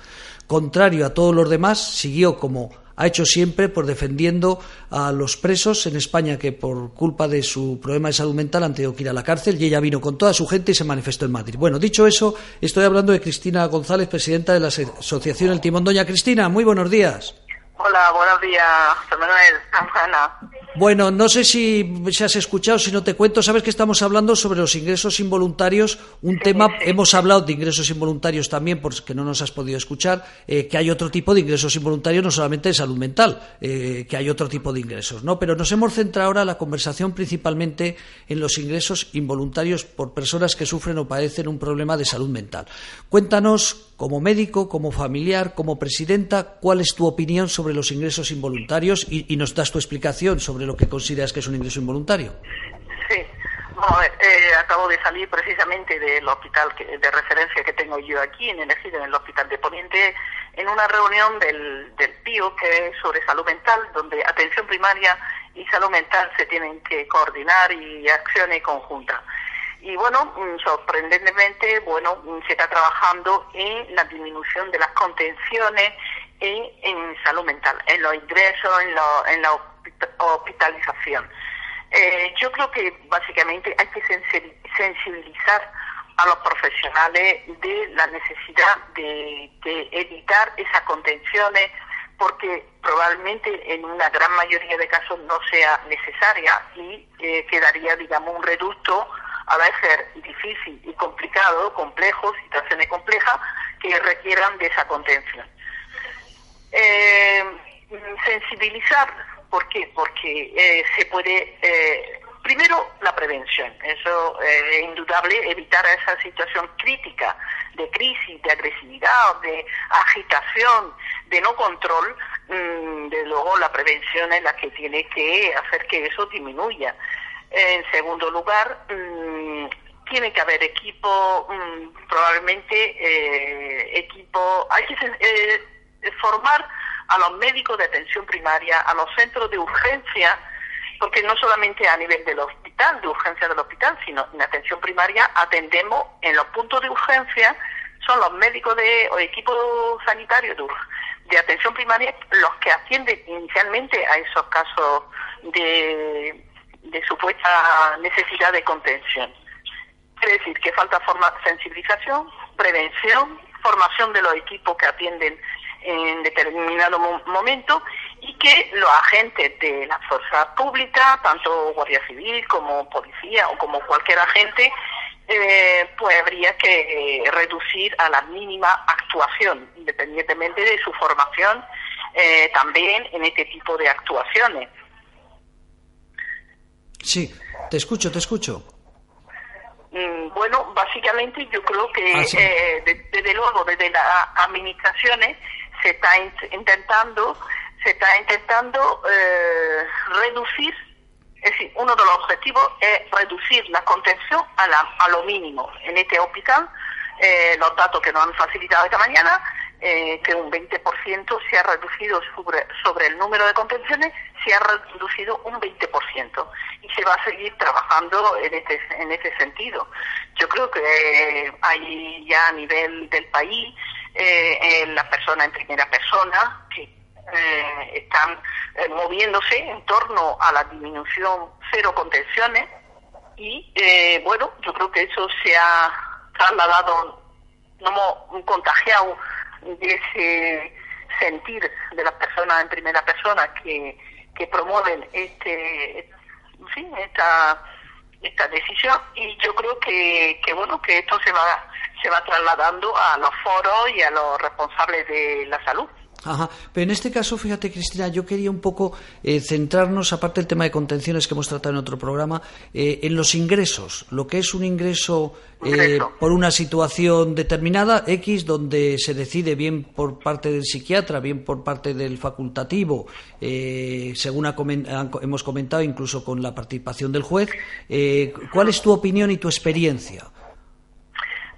contrario a todos los demás, siguió como ha hecho siempre por defendiendo a los presos en España que por culpa de su problema de salud mental han tenido que ir a la cárcel y ella vino con toda su gente y se manifestó en Madrid. Bueno, dicho eso, estoy hablando de Cristina González, presidenta de la Asociación El Timón. Doña Cristina, muy buenos días. Hola, buenos días, Manuel, Ana. Bueno, no sé si, si has escuchado, si no te cuento, sabes que estamos hablando sobre los ingresos involuntarios, un tema, hemos hablado de ingresos involuntarios también, porque no nos has podido escuchar, eh, que hay otro tipo de ingresos involuntarios, no solamente de salud mental, eh, que hay otro tipo de ingresos, ¿no? Pero nos hemos centrado ahora la conversación principalmente en los ingresos involuntarios por personas que sufren o padecen un problema de salud mental. Cuéntanos, como médico, como familiar, como presidenta, cuál es tu opinión sobre los ingresos involuntarios y, y nos das tu explicación sobre lo que consideras que es un ingreso involuntario. Sí, bueno, eh, acabo de salir precisamente del hospital que- de referencia que tengo yo aquí, en elegido en el hospital de Poniente, en una reunión del, del PIO que es sobre salud mental, donde atención primaria y salud mental se tienen que coordinar y acciones conjuntas. Y bueno, mm, sorprendentemente, bueno, mm, se está trabajando en la disminución de las contenciones en, en salud mental, en los ingresos, en, lo- en la hospita- hospitalización. Eh, yo creo que básicamente hay que sensi- sensibilizar a los profesionales de la necesidad de, de evitar esas contenciones porque probablemente en una gran mayoría de casos no sea necesaria y eh, quedaría, digamos, un reducto a veces difícil y complicado, complejo, situaciones complejas que requieran de esa contención. Eh, sensibilizar, ¿por qué? Porque eh, se puede, eh, primero, la prevención, eso eh, es indudable, evitar esa situación crítica de crisis, de agresividad, de agitación, de no control, mm, de luego la prevención es la que tiene que hacer que eso disminuya. En segundo lugar, mm, tiene que haber equipo, mm, probablemente eh, equipo, hay que eh, formar a los médicos de atención primaria, a los centros de urgencia, porque no solamente a nivel del hospital, de urgencia del hospital, sino en atención primaria atendemos en los puntos de urgencia, son los médicos de, o equipos sanitarios de, atención primaria los que atienden inicialmente a esos casos de supuesta necesidad de contención. Quiere decir que falta forma, sensibilización, prevención, formación de los equipos que atienden en determinado mo- momento y que los agentes de la fuerza pública, tanto Guardia Civil como policía o como cualquier agente, eh, pues habría que eh, reducir a la mínima actuación, independientemente de su formación, eh, también en este tipo de actuaciones. Sí, te escucho, te escucho. Mm, Bueno, básicamente yo creo que Ah, sí. eh, de- desde luego desde las administraciones se está in- intentando se está intentando eh, reducir, es decir, uno de los objetivos es reducir la contención a, la- a lo mínimo. En este hospital, eh, los datos que nos han facilitado esta mañana, eh, que un 20% se ha reducido sobre, sobre el número de contenciones, se ha reducido un 20% y se va a seguir trabajando en este, en ese sentido. Yo creo que eh, hay ya a nivel del país eh, eh, las personas en primera persona que eh, están eh, moviéndose en torno a la disminución cero contenciones y bueno, yo creo que eso se ha trasladado, no hemos contagiado de ese sentir de las personas en primera persona que, que promueven este, en esta esta decisión y yo creo que, que bueno que esto se va se va trasladando a los foros y a los responsables de la salud. Ajá. Pero en este caso, fíjate, Cristina, yo quería un poco eh, centrarnos, aparte del tema de contenciones que hemos tratado en otro programa, eh, en los ingresos. Lo que es un ingreso eh, por una situación determinada, X, donde se decide bien por parte del psiquiatra, bien por parte del facultativo, eh, según ha hemos comentado, incluso con la participación del juez. Eh, ¿Cuál es tu opinión y tu experiencia?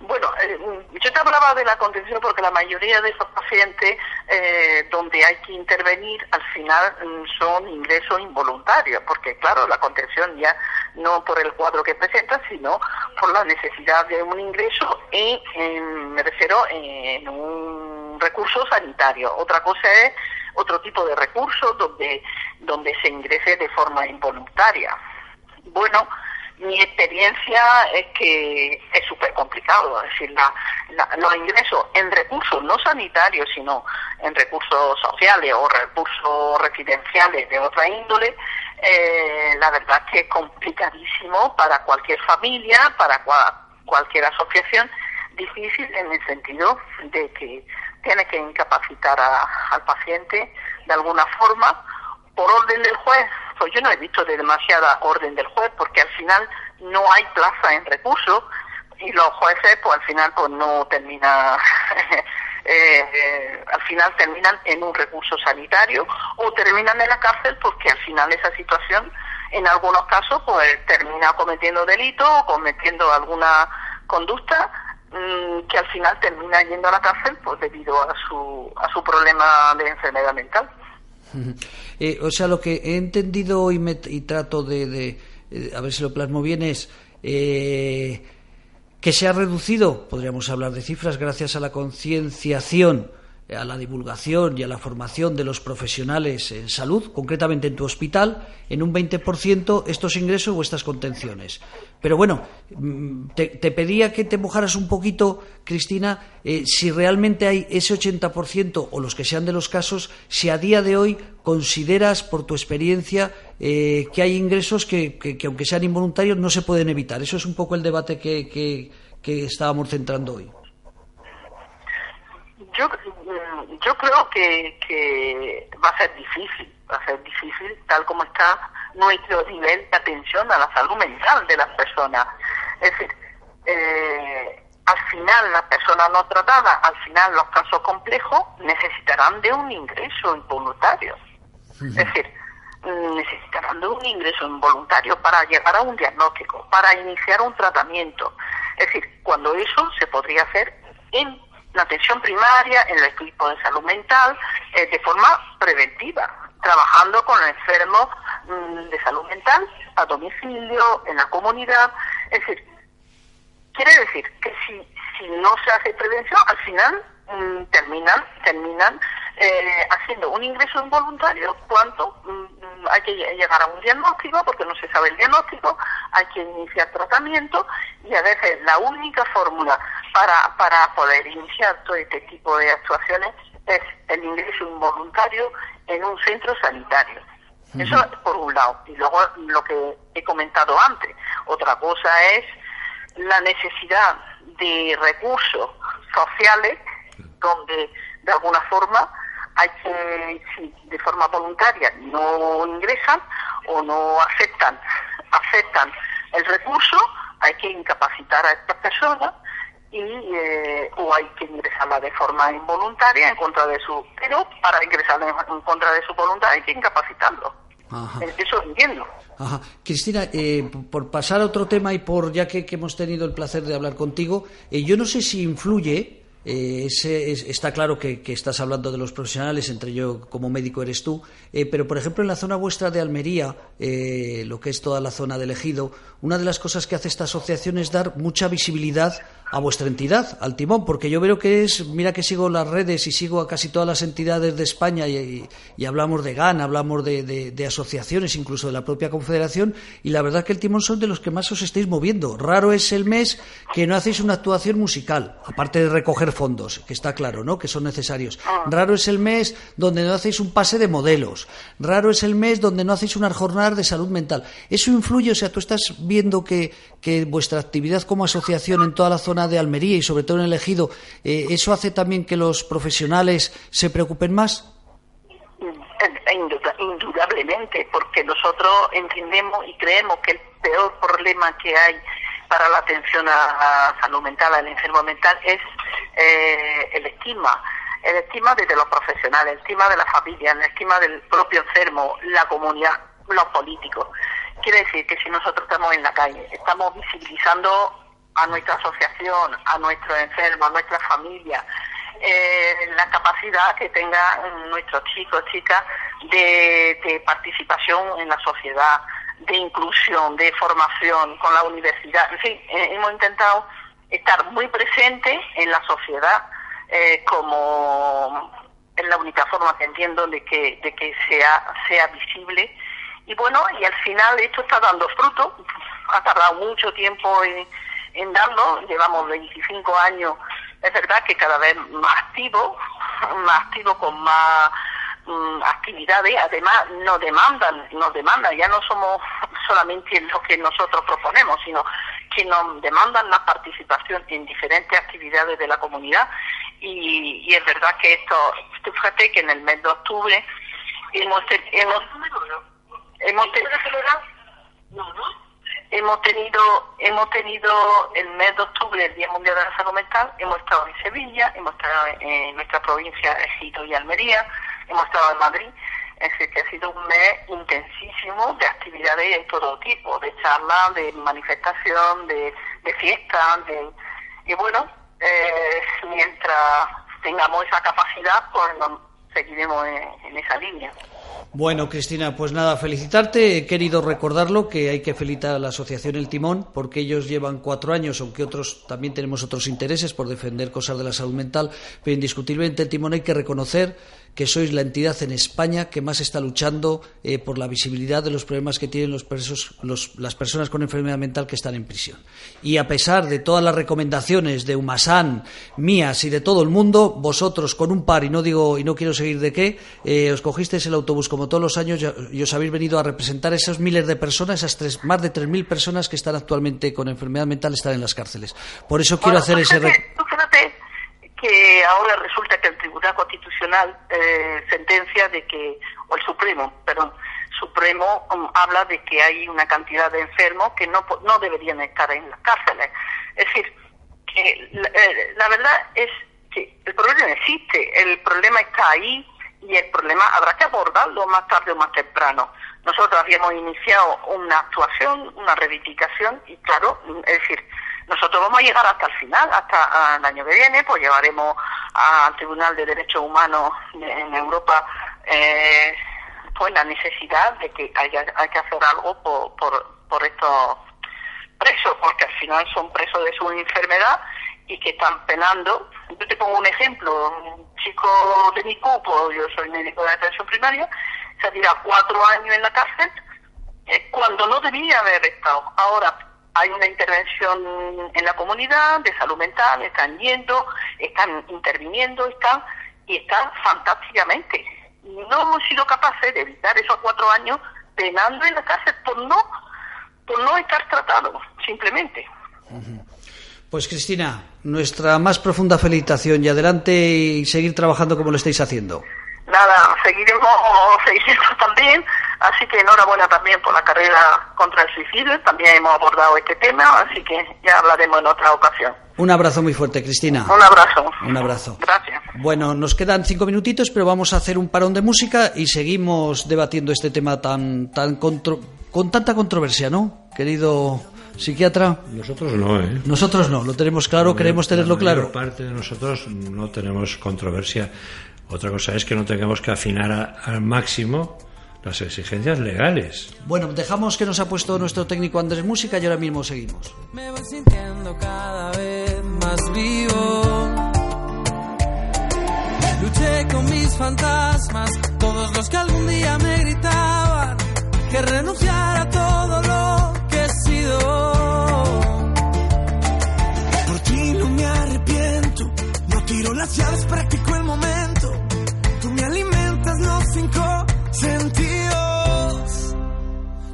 Bueno, eh, yo te hablaba de la contención porque la mayoría de esos pacientes eh, donde hay que intervenir al final mm, son ingresos involuntarios, porque claro, la contención ya no por el cuadro que presenta, sino por la necesidad de un ingreso en, en- me refiero en un recurso sanitario. Otra cosa es otro tipo de recursos donde, donde se ingrese de forma involuntaria. Bueno, mi experiencia es que es súper complicado, es decir, la- los ingresos en recursos no sanitarios, sino en recursos sociales o recursos residenciales de otra índole, eh, la verdad es que es complicadísimo para cualquier familia, para cua- cualquier asociación, difícil en el sentido de que tiene que incapacitar a- al paciente de alguna forma por orden del juez. Pues yo no he visto de demasiada orden del juez porque al final no hay plaza en recursos y los jueces pues al final pues no termina eh, eh, al final terminan en un recurso sanitario o terminan en la cárcel porque al final esa situación en algunos casos pues termina cometiendo delito o cometiendo alguna conducta mm, que al final termina yendo a la cárcel pues debido a su a su problema de enfermedad mental Eh, o sea, lo que he entendido y, y trato de, eh, a ver si lo plasmo bien es eh, que se ha reducido, podríamos hablar de cifras, gracias a la concienciación, a la divulgación y a la formación de los profesionales en salud, concretamente en tu hospital, en un 20% estos ingresos o estas contenciones. Pero bueno, mm, te, pedía que te mojaras un poquito, Cristina, eh, si realmente hay ese 80% o los que sean de los casos, si a día de hoy consideras, por tu experiencia, eh, que hay ingresos que, que- que, aunque sean involuntarios, no se pueden evitar. Eso es un poco el debate que- que estábamos centrando hoy. Yo, mm, yo creo que, que va a ser difícil, va a ser difícil tal como está nuestro nivel de atención a la salud mental de las personas. Es decir, eh, al final las personas no tratadas, al final los casos complejos necesitarán de un ingreso involuntario. Es decir, mm, necesitarán de un ingreso involuntario para llegar a un diagnóstico, para iniciar un tratamiento. Es decir, cuando eso se podría hacer en la atención primaria, en el equipo de salud mental, eh, de forma preventiva, trabajando con el enfermo mm, de salud mental a domicilio, en la comunidad. Es decir, quiere decir que si, si no se hace prevención, al final mm, terminan, terminan eh, haciendo un ingreso involuntario cuando mm, mm, hay que lle- llegar a un diagnóstico, porque no se sabe el diagnóstico, hay que iniciar tratamiento y a veces la única fórmula para, para poder iniciar todo este tipo de actuaciones es el ingreso involuntario en un centro sanitario. Eso por un lado. Y luego lo que he comentado antes. Otra cosa es la necesidad de recursos sociales donde de alguna forma hay que, si de forma voluntaria no ingresan o no aceptan, aceptan el recurso, hay que incapacitar a estas personas y eh, o hay que ingresarla de forma involuntaria en contra de su pero para ingresarla en, contra de su voluntad hay que incapacitarlo Ajá. Eh, eso entiendo Ajá. Cristina, eh, por pasar a otro tema y por ya que, que hemos tenido el placer de hablar contigo, eh, yo no sé si influye. Eh, está claro que, estás hablando de los profesionales, entre yo como médico eres tú, eh, pero por ejemplo en la zona vuestra de Almería, eh, lo que es toda la zona del ejido, una de las cosas que hace esta asociación es dar mucha visibilidad a vuestra entidad, al timón, porque yo veo que es, mira que sigo las redes y sigo a casi todas las entidades de España y, hablamos de GAN, hablamos de- de asociaciones, incluso de la propia Confederación, y la verdad que el timón son de los que más os estáis moviendo. Raro es el mes que no hacéis una actuación musical, aparte de recoger fondos, que está claro, ¿no? Que son necesarios. Raro es el mes donde no hacéis un pase de modelos. Raro es el mes donde no hacéis unas jornadas de salud mental. Eso influye, o sea, tú estás viendo que, que vuestra actividad como asociación en toda la zona de Almería y sobre todo en el ejido, eh, ¿eso hace también que los profesionales se preocupen más? Induda- Indudablemente, porque nosotros entendemos y creemos que el peor problema que hay para la atención a, a salud mental, al enfermo mental, es eh, el estigma. El estigma desde los profesionales, el estigma de la familia, el estigma del propio enfermo, la comunidad, los políticos. Quiere decir que si nosotros estamos en la calle, estamos visibilizando a nuestra asociación, a nuestros enfermos, a nuestra familia, eh, la capacidad que tengan nuestros chicos, chicas, de, de participación en la sociedad, de inclusión, de formación con la universidad. En fin, eh, hemos intentado estar muy presentes en la sociedad eh, como es la única forma que entiendo de que, de que sea, sea visible. Y bueno, y al final esto está dando fruto. Ha tardado mucho tiempo en, en darlo. Llevamos 25 años, es verdad que cada vez más activo, más activos, con más mm, actividades, además nos demandan, nos demandan, ya no somos solamente lo que nosotros proponemos, sino que nos demandan la participación en diferentes actividades de la comunidad. Y, y es verdad que esto, fíjate que en el mes de octubre hemos, hemos, hemos hemos tenido hemos tenido el mes de octubre el Día Mundial de la Salud Mental hemos estado en Sevilla hemos estado en nuestra provincia Egipto y Almería hemos estado en Madrid es decir que ha sido un mes intensísimo de actividades de todo tipo de charlas de manifestación de, de fiestas de y bueno eh, mientras tengamos esa capacidad pues seguiremos en, en esa línea Bueno, Cristina, pues nada, felicitarte. He querido recordarlo que hay que felicitar a la Asociación El Timón porque ellos llevan cuatro años, aunque otros también tenemos otros intereses por defender cosas de la salud mental, pero indiscutiblemente El Timón hay que reconocer que sois la entidad en España que más está luchando eh, por la visibilidad de los problemas que tienen los presos, los- las personas con enfermedad mental que están en prisión. Y a pesar de todas las recomendaciones de Humasan, mías y de todo el mundo, vosotros con un par, y no digo y no quiero seguir de qué, eh, os cogisteis el autobús como todos los años y- os habéis venido a representar a esos miles de personas, esas tres, más de 3.000 personas que están actualmente con enfermedad mental, están en las cárceles. Por eso quiero Bueno, hacer ese... fíjate, fíjate que ahora resulta que el Tribunal Constitucional eh, sentencia de que, o el Supremo, perdón, Supremo um, habla de que hay una cantidad de enfermos que no, no deberían estar en las cárceles. Es decir, que la, eh, la verdad es que el problema existe, el problema está ahí y el problema habrá que abordarlo más tarde o más temprano. Nosotros habíamos iniciado una actuación, una reivindicación y claro, es decir, nosotros vamos a llegar hasta el final, hasta ah, el año que viene, pues llevaremos al Tribunal de Derechos Humanos en Europa eh, pues la necesidad de que haya, hay que hacer algo por, por, por estos presos, porque al final son presos de su enfermedad y que están penando. Yo te pongo un ejemplo, un chico de mi cupo, yo soy médico de atención primaria, se ha tirado cuatro años en la cárcel eh, cuando no debía haber estado. Ahora hay una intervención en la comunidad de salud mental, están yendo, están interviniendo, están y están fantásticamente. No hemos sido capaces de evitar esos cuatro años penando en la cárcel por no por no estar tratados, simplemente. Pues Cristina, nuestra más profunda felicitación y adelante y seguir trabajando como lo estáis haciendo. Nada, seguiremos, seguiremos también, así que enhorabuena también por la carrera contra el suicidio, también hemos abordado este tema, así que ya hablaremos en otra ocasión. Un abrazo muy fuerte, Cristina. Un abrazo. Un abrazo. Gracias. Bueno, nos quedan cinco minutitos, pero vamos a hacer un parón de música y seguimos debatiendo este tema tan, tan contro- con tanta controversia, ¿no? Querido psiquiatra. Nosotros no, ¿eh? Nosotros no, lo tenemos claro, queremos tenerlo La mayor claro. parte de nosotros no tenemos controversia. Otra cosa es que no tengamos que afinar a- al máximo las exigencias legales. Bueno, dejamos que nos ha puesto nuestro técnico Andrés Música y ahora mismo seguimos. Me voy sintiendo cada vez más vivo. Luché con mis fantasmas, todos los que algún día me gritaban que renunciara a todo lo que he sido. Por ti no me arrepiento, no tiro las llaves, practico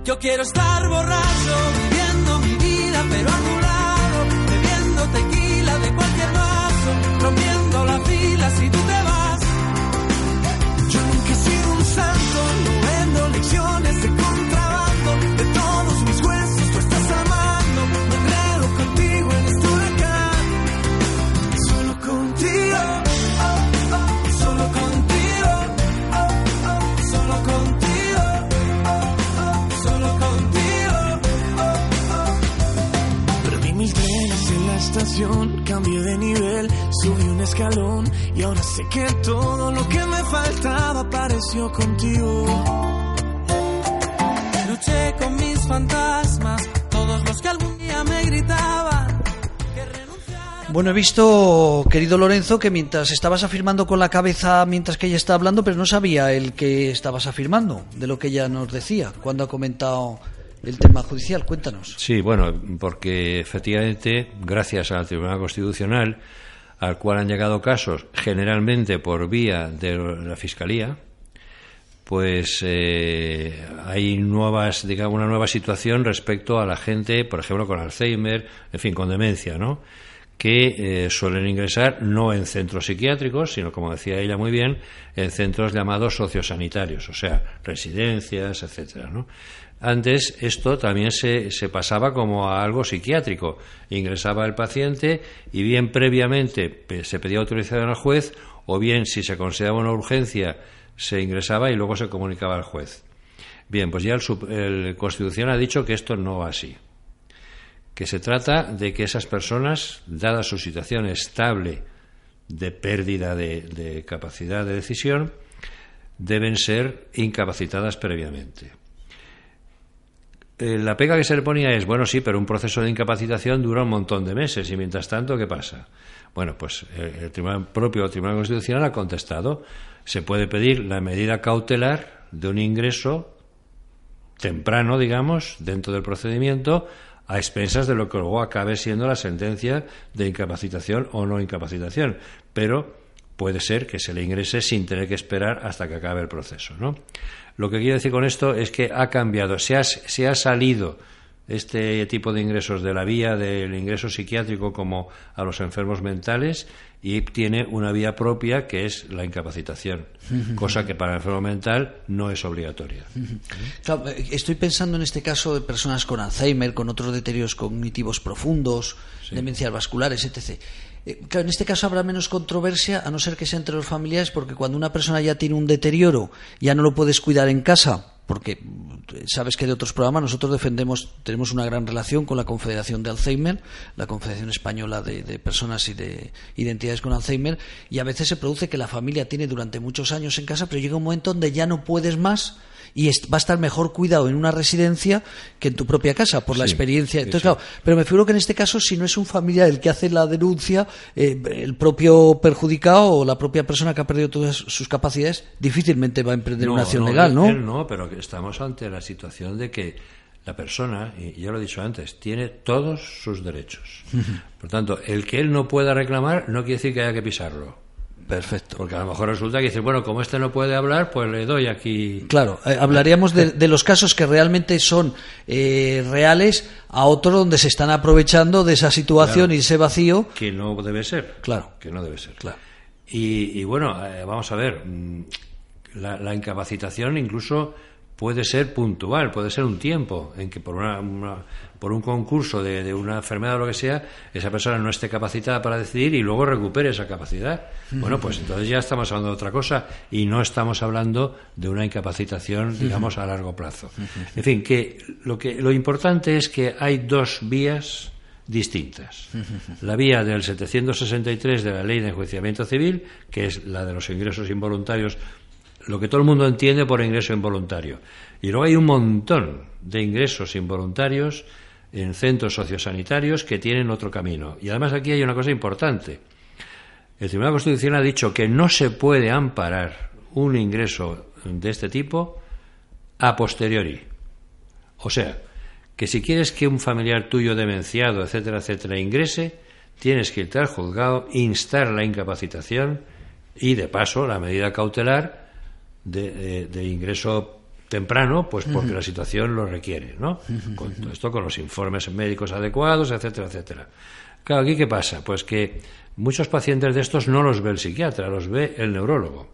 Yo quiero estar borracho, estación, cambié de nivel, subí un escalón y ahora sé que todo lo que me faltaba apareció contigo. Luché con mis fantasmas, todos los que algún día me gritaban que renunciara. Bueno, he visto, querido Lorenzo, que mientras estabas afirmando con la cabeza mientras que ella estaba hablando, pero no sabía el que estabas afirmando, de lo que ella nos decía cuando ha comentado el tema judicial. Cuéntanos. Sí, bueno, porque efectivamente, gracias al Tribunal Constitucional, al cual han llegado casos generalmente por vía de la Fiscalía, pues eh, hay nuevas, digamos, una nueva situación respecto a la gente, por ejemplo, con Alzheimer, en fin, con demencia, ¿no? que eh, suelen ingresar no en centros psiquiátricos, sino, como decía ella muy bien, en centros llamados sociosanitarios, o sea, residencias, etcétera, ¿no? Antes esto también se, pasaba como a algo psiquiátrico. Ingresaba el paciente y bien previamente se pedía autorización al juez o bien si se consideraba una urgencia se ingresaba y luego se comunicaba al juez. Bien, pues ya el, Constitución ha dicho que esto no va así. Que se trata de que esas personas, dada su situación estable de pérdida de capacidad de decisión, deben ser incapacitadas previamente. Eh, la pega que se le ponía es, bueno, sí, pero un proceso de incapacitación dura un montón de meses y mientras tanto, ¿qué pasa? Bueno, pues eh, el tribunal, propio Tribunal Constitucional ha contestado. Se puede pedir la medida cautelar de un ingreso temprano, digamos, dentro del procedimiento, a expensas de lo que luego acabe siendo la sentencia de incapacitación o no incapacitación. Pero puede ser que se le ingrese sin tener que esperar hasta que acabe el proceso, ¿no? Lo que quiero decir con esto es que ha cambiado, se ha, se ha salido este tipo de ingresos de la vía del ingreso psiquiátrico como a los enfermos mentales y tiene una vía propia que es la incapacitación, cosa que para el enfermo mental no es obligatoria. Eh, estoy pensando en este caso de personas con Alzheimer, con otros deterioros cognitivos profundos, demencias vasculares, etc. Eh, claro, en este caso habrá menos controversia, a no ser que sea entre los familiares, porque cuando una persona ya tiene un deterioro, ya no lo puedes cuidar en casa, porque eh, sabes que de otros programas nosotros defendemos, tenemos una gran relación con la Confederación de Alzheimer, la Confederación Española de, de, Personas y de Identidades con Alzheimer, y a veces se produce que la familia tiene durante muchos años en casa, pero llega un momento donde ya no puedes más y va a estar mejor cuidado en una residencia que en tu propia casa, por la experiencia. Entonces, claro, pero me figuro que en este caso, si no es un familiar el que hace la denuncia, eh, el propio perjudicado o la propia persona que ha perdido todas sus capacidades difícilmente va a emprender una acción legal, ¿no? no, pero estamos ante la situación de que la persona, y yo lo he dicho antes, tiene todos sus derechos. Por tanto, el que él no pueda reclamar no quiere decir que haya que pisarlo. Perfecto. Porque a lo mejor resulta que dice, bueno, como este no puede hablar, pues le doy aquí. Claro, eh, hablaríamos de, de, los casos que realmente son eh, reales a otros donde se están aprovechando de esa situación Claro. y ese vacío. Que no debe ser. Claro. Que no debe ser. Claro. Y, y bueno, eh, vamos a ver, mm, la, la incapacitación incluso puede ser puntual, puede ser un tiempo en que por, una, una- por un concurso de, de una enfermedad o lo que sea, esa persona no esté capacitada para decidir y luego recupere esa capacidad. Bueno, pues entonces ya estamos hablando de otra cosa y no estamos hablando de una incapacitación, digamos, a largo plazo. En fin, que lo, que lo importante es que hay dos vías distintas. La vía del 763 de la Ley de Enjuiciamiento Civil, que es la de los ingresos involuntarios, lo que todo el mundo entiende por ingreso involuntario. Y luego hay un montón de ingresos involuntarios en centros sociosanitarios que tienen otro camino. Y además aquí hay una cosa importante. El Tribunal Constitucional ha dicho que no se puede amparar un ingreso de este tipo a posteriori. O sea, que si quieres que un familiar tuyo demenciado, etcétera, etcétera, ingrese, tienes que irte al juzgado, instar la incapacitación y, de paso, la medida cautelar de, de- de ingreso temprano, pues porque la situación lo requiere, ¿no? Con todo esto con los informes médicos adecuados, etcétera, etcétera. Claro, aquí qué pasa? Pues que muchos pacientes de estos no los ve el psiquiatra, los ve el neurólogo.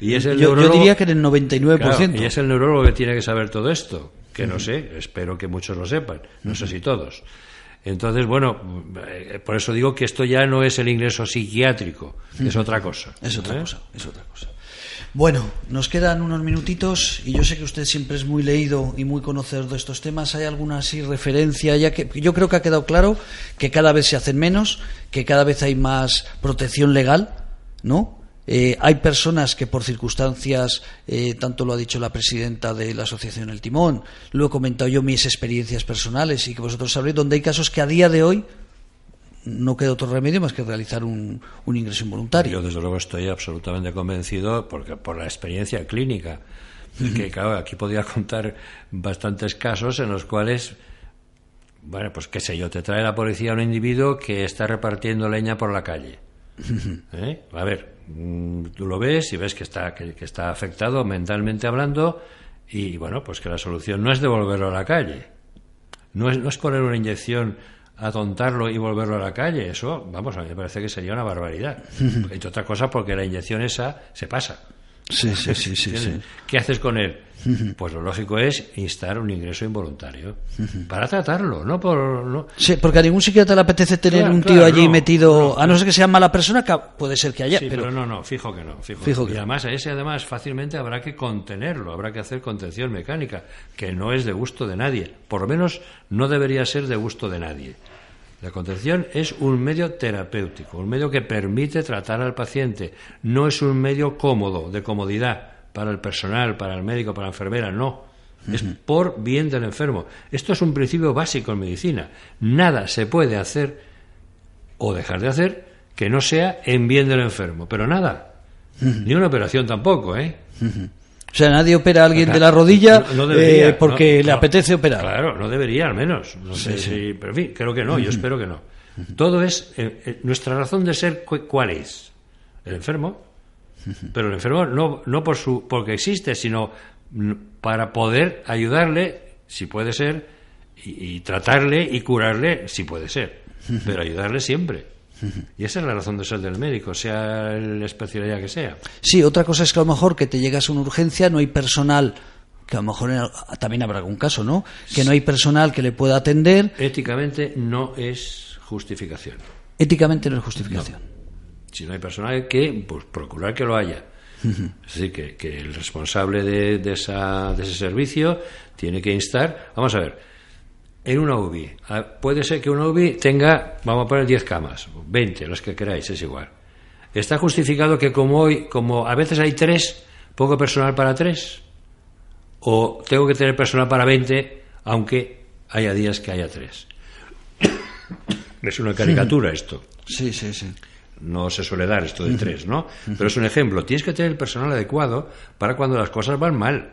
Y es el Yo, yo neurólogo- diría que en el 99%. Claro, y es el neurólogo que tiene que saber todo esto, que no sé, espero que muchos lo sepan, no sé si todos. Entonces, bueno, eh, por eso digo que esto ya no es el ingreso psiquiátrico, es otra cosa. Es otra ¿eh? cosa, es otra cosa. Bueno, nos quedan unos minutitos y yo sé que usted siempre es muy leído y muy conocedor de estos temas. ¿Hay alguna así referencia? Ya que yo creo que ha quedado claro que cada vez se hacen menos, que cada vez hay más protección legal, ¿no? Eh, hay personas que por circunstancias, eh, tanto lo ha dicho la presidenta de la Asociación El Timón, lo he comentado yo mis experiencias personales y que vosotros sabréis, donde hay casos que a día de hoy no queda otro remedio más que realizar un, un ingreso involuntario. Yo, desde luego, estoy absolutamente convencido porque por la experiencia clínica. Que, claro, aquí podría contar bastantes casos en los cuales, bueno, pues qué sé yo, te trae la policía a un individuo que está repartiendo leña por la calle. ¿Eh? A ver, mm, tú lo ves y ves que está, que, que está afectado mentalmente hablando y bueno, pues que la solución no es devolverlo a la calle. No es, no es poner una inyección atontarlo y volverlo a la calle. Eso, vamos, a mí me parece que sería una barbaridad. Entre otras cosas porque la inyección esa se pasa. Sí, sí, sí, sí, sí. ¿Qué haces con él? Pues lo lógico es instar un ingreso involuntario para tratarlo, no por no, Sí, porque a ningún psiquiatra le apetece tener Claro, un tío claro, allí no, metido, no, a no ser que sea mala persona, que puede ser que haya, Sí, pero, pero, no, no, fijo que no. Fijo, Fijo que y además a ese además fácilmente habrá que contenerlo, habrá que hacer contención mecánica, que no es de gusto de nadie. Por lo menos no debería ser de gusto de nadie. La contención es un medio terapéutico, un medio que permite tratar al paciente. No es un medio cómodo, de comodidad, para el personal, para el médico, para la enfermera, no. Es por bien del enfermo. Esto es un principio básico en medicina. Nada se puede hacer o dejar de hacer que no sea en bien del enfermo. Pero nada. Ni una operación tampoco, ¿eh? O sea, nadie opera a alguien de la rodilla No- no debería, eh, porque no, le apetece operar. Claro, no debería al menos. No sé si- pero en fin, creo que no, yo espero que no. Todo es. eh, eh, nuestra razón de ser, cu- ¿cuál es? El enfermo. Pero el enfermo no, no por su, porque existe, sino para poder ayudarle, si puede ser, y, y tratarle y curarle, si puede ser. Pero ayudarle siempre. Y esa es la razón de ser del médico, sea la especialidad que sea. Sí, otra cosa es que a lo mejor que te llegas a una urgencia, no hay personal, que a lo mejor también habrá algún caso, ¿no? Que no hay personal que le pueda atender, Éticamente no es justificación. éticamente no es justificación. si no hay personal que pues procurar que lo haya es decir que, que el responsable de, de esa, de ese servicio tiene que instar vamos a ver en una UBI ah, puede ser que una UBI tenga vamos a poner 10 camas 20 los que queráis es igual está justificado que como hoy como a veces hay tres poco personal para tres o tengo que tener personal para 20 aunque haya días que haya tres es una caricatura esto Sí, sí, sí. no se suele dar esto de tres, ¿no? Pero es un ejemplo. Tienes que tener el personal adecuado para cuando las cosas van mal.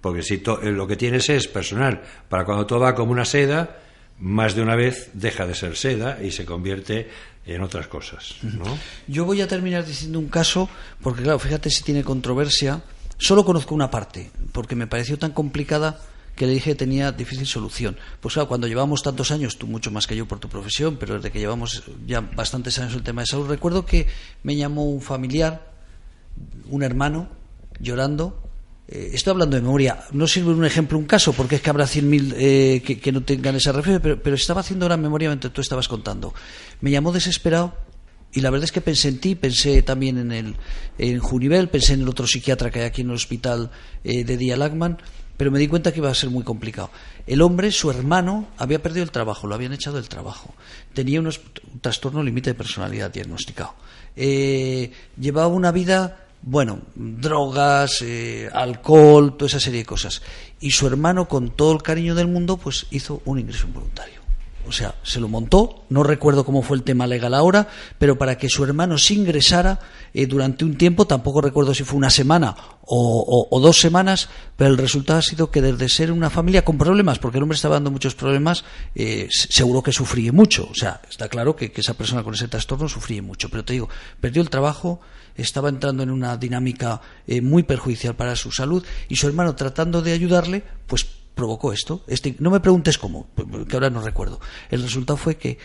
Porque si to- eh, lo que tienes es personal para cuando todo va como una seda, más de una vez deja de ser seda y se convierte en otras cosas, ¿no? Yo voy a terminar diciendo un caso, porque claro, fíjate si tiene controversia. Solo conozco una parte, porque me pareció tan complicada que le dije que tenía difícil solución. Pues claro, cuando llevamos tantos años, tú mucho más que yo por tu profesión, pero desde que llevamos ya bastantes años el tema de salud, recuerdo que me llamó un familiar, un hermano, llorando. Eh, estoy hablando de memoria. No sirve un ejemplo, un caso, porque es que habrá 100.000 eh, que, no tengan esa referencia, pero, pero estaba haciendo ahora memoria mientras tú estabas contando. Me llamó desesperado y la verdad es que pensé en ti, pensé también en el en Junivel, pensé en el otro psiquiatra que hay aquí en el hospital eh, de Dia Lagman, pero me di cuenta que iba a ser muy complicado. El hombre, su hermano, había perdido el trabajo, lo habían echado del trabajo. Tenía unos, un trastorno límite de personalidad diagnosticado. Eh, llevaba una vida, bueno, drogas, eh, alcohol, toda esa serie de cosas. Y su hermano, con todo el cariño del mundo, pues hizo un ingreso involuntario. O sea, se lo montó, no recuerdo cómo fue el tema legal ahora, pero para que su hermano se ingresara eh, durante un tiempo, tampoco recuerdo si fue una semana o, dos semanas, pero el resultado ha sido que desde ser una familia con problemas, porque el hombre estaba dando muchos problemas, eh, se- seguro que sufría mucho. O sea, está claro que, que esa persona con ese trastorno sufría mucho, pero te digo, perdió el trabajo, estaba entrando en una dinámica eh, muy perjudicial para su salud y su hermano tratando de ayudarle, pues provocó esto. Este, no me preguntes cómo, que ahora no recuerdo. El resultado fue que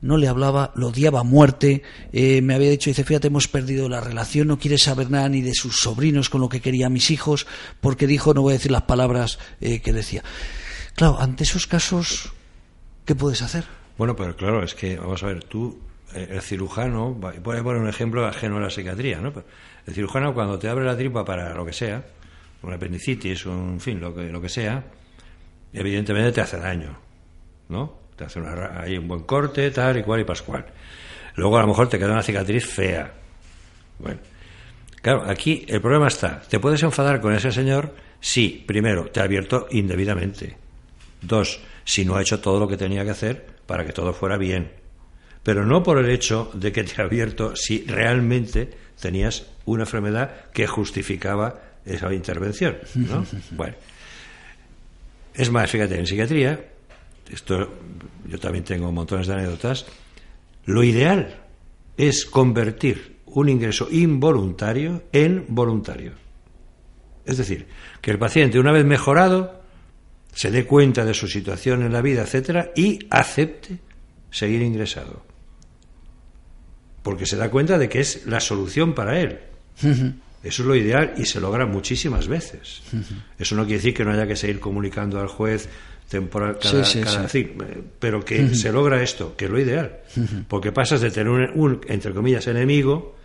no le hablaba, lo odiaba a muerte, eh, me había dicho, dice, fíjate, hemos perdido la relación, no quiere saber nada ni de sus sobrinos con lo que quería a mis hijos, porque dijo, no voy a decir las palabras eh, que decía. Claro, ante esos casos, ¿qué puedes hacer? Bueno, pero claro, es que, vamos a ver, tú, eh, el cirujano, voy a poner un ejemplo ajeno a la psiquiatría, ¿no? El cirujano cuando te abre la tripa para lo que sea, una apendicitis, un en fin, lo que, lo que sea, evidentemente te hace daño, ¿no? Te hace una, ahí un buen corte, tal y cual y pascual. Luego a lo mejor te queda una cicatriz fea. Bueno, claro, aquí el problema está, te puedes enfadar con ese señor si, primero, te ha abierto indebidamente. Dos, si no ha hecho todo lo que tenía que hacer para que todo fuera bien. Pero no por el hecho de que te ha abierto si realmente tenías una enfermedad que justificaba esa intervención. ¿no? Bueno. Es más, fíjate, en psiquiatría, esto yo también tengo montones de anécdotas, lo ideal es convertir un ingreso involuntario en voluntario. Es decir, que el paciente, una vez mejorado, se dé cuenta de su situación en la vida, etcétera, y acepte seguir ingresado. Porque se da cuenta de que es la solución para él. Eso es lo ideal y se logra muchísimas veces. Eso no quiere decir que no haya que seguir comunicando al juez temporal cada, Sí, sí, cada- sí. sí, eh, pero que se logra esto, que es lo ideal. Porque pasas de tener un, un, entre comillas, enemigo,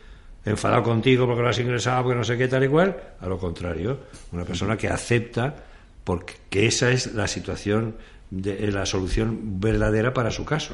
enfadado contigo porque lo has ingresado, porque no sé qué, tal y cual, a lo contrario, una persona que acepta porque que esa es la situación, de, la solución verdadera para su caso.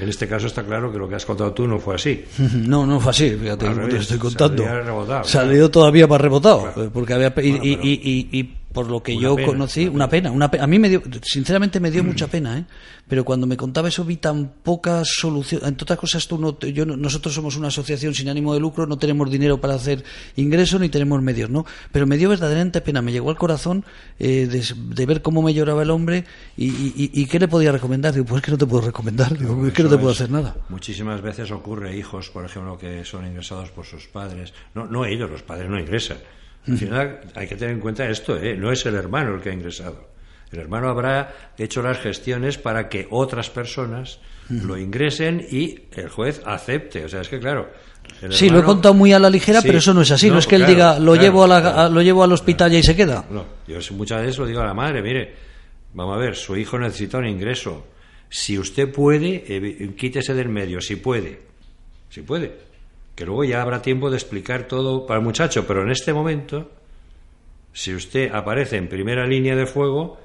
En este caso está claro que lo que has contado tú no fue así. No, no fue así, fíjate, como te revés, estoy contando. rebotado, Salió todavía más rebotado, Claro. eh, porque había Bueno, y- y por lo que Una yo pena, conocí, una pena, una pe- a mí me dio, sinceramente me dio mucha pena, ¿eh? pero cuando me contaba eso vi tan poca solución, entre otras cosas tú no, yo, no- nosotros somos una asociación sin ánimo de lucro, no tenemos dinero para hacer ingresos ni tenemos medios, ¿no? Pero me dio verdaderamente pena, me llegó al corazón eh, de, de ver cómo me lloraba el hombre y, y- y- y qué le podía recomendar, digo, pues es que no te puedo recomendar, digo, es que no te puedo hacer nada. Muchísimas veces ocurre hijos, por ejemplo, que son ingresados por sus padres. No, no ellos, los padres no ingresan. Al final hay que tener en cuenta esto, ¿eh? no es el hermano el que ha ingresado. El hermano habrá hecho las gestiones para que otras personas lo ingresen y el juez acepte. O sea, es que claro. el Sí, lo he contado muy a la ligera, Sí. pero eso no es así. No, es que él claro, diga, lo, claro, llevo, a la- claro. a- lo llevo al hospital y ahí se queda. No, yo muchas veces lo digo a la madre, mire, vamos a ver, su hijo necesita un ingreso. Si usted puede, quítese del medio, si puede. Si puede. Que luego ya habrá tiempo de explicar todo para el muchacho, pero en este momento, si usted aparece en primera línea de fuego,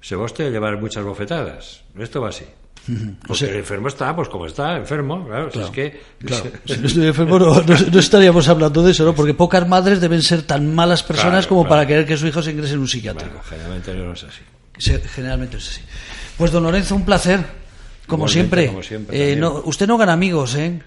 se va usted a llevar muchas bofetadas. Esto va así. Porque sea- el enfermo está, pues como está, enfermo, claro, si es que... Claro, si no estoy enfermo, no, no- no estaríamos hablando de eso, ¿no? Porque pocas madres deben ser tan malas personas Claro, como para querer que su hijo se ingrese en un psiquiátrico. Bueno, generalmente no es así. Se- generalmente es así. Pues don Lorenzo, un placer. Como Igualmente, siempre. como siempre, Eh, no, usted no gana amigos, ¿eh?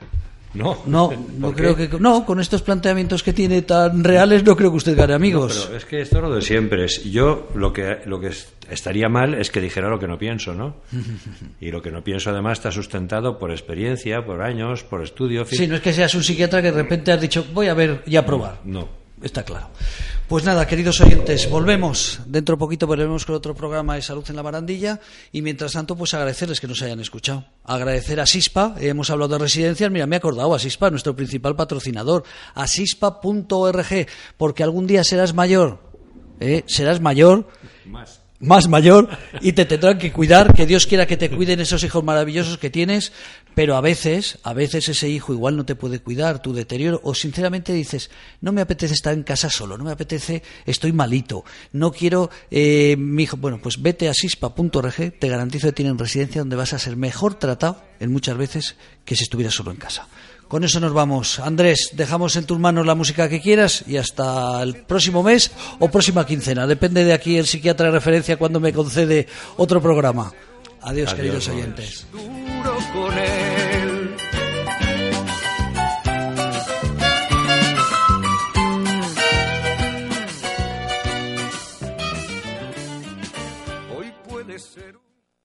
No, No, ¿por no qué? creo que no, con estos planteamientos que tiene tan reales no creo que usted gane amigos. No, pero es que esto es lo de siempre. Es- Yo lo que, lo que es- estaría mal es que dijera lo que no pienso, ¿no? Y lo que no pienso además está sustentado por experiencia, por años, por estudio. fin. Sí, no es que seas un psiquiatra que de repente has dicho, voy a ver y a probar. No. Está claro. Pues nada, queridos oyentes, volvemos. Dentro de poquito volvemos con otro programa de Salud en la Barandilla. Y mientras tanto, pues agradecerles que nos hayan escuchado. Agradecer a SISPA. eh, hemos hablado de residencias. Mira, me he acordado a SISPA, nuestro principal patrocinador. A sispa.org. Porque algún día serás mayor. ¿eh? Serás mayor Más. más mayor y te tendrán que cuidar, que Dios quiera que te cuiden esos hijos maravillosos que tienes, pero a veces, a veces ese hijo igual no te puede cuidar, tu deterioro, o sinceramente dices, no me apetece estar en casa solo, no me apetece, estoy malito, no quiero, eh, mi hijo, bueno, pues vete a sispa.org, te garantizo que tienen residencia donde vas a ser mejor tratado en muchas veces que si estuvieras solo en casa. Con eso nos vamos. Andrés, dejamos en tus manos la música que quieras y hasta el próximo mes o próxima quincena. Depende de aquí el psiquiatra de referencia cuando me concede otro programa. Adiós, Adiós, queridos oyentes.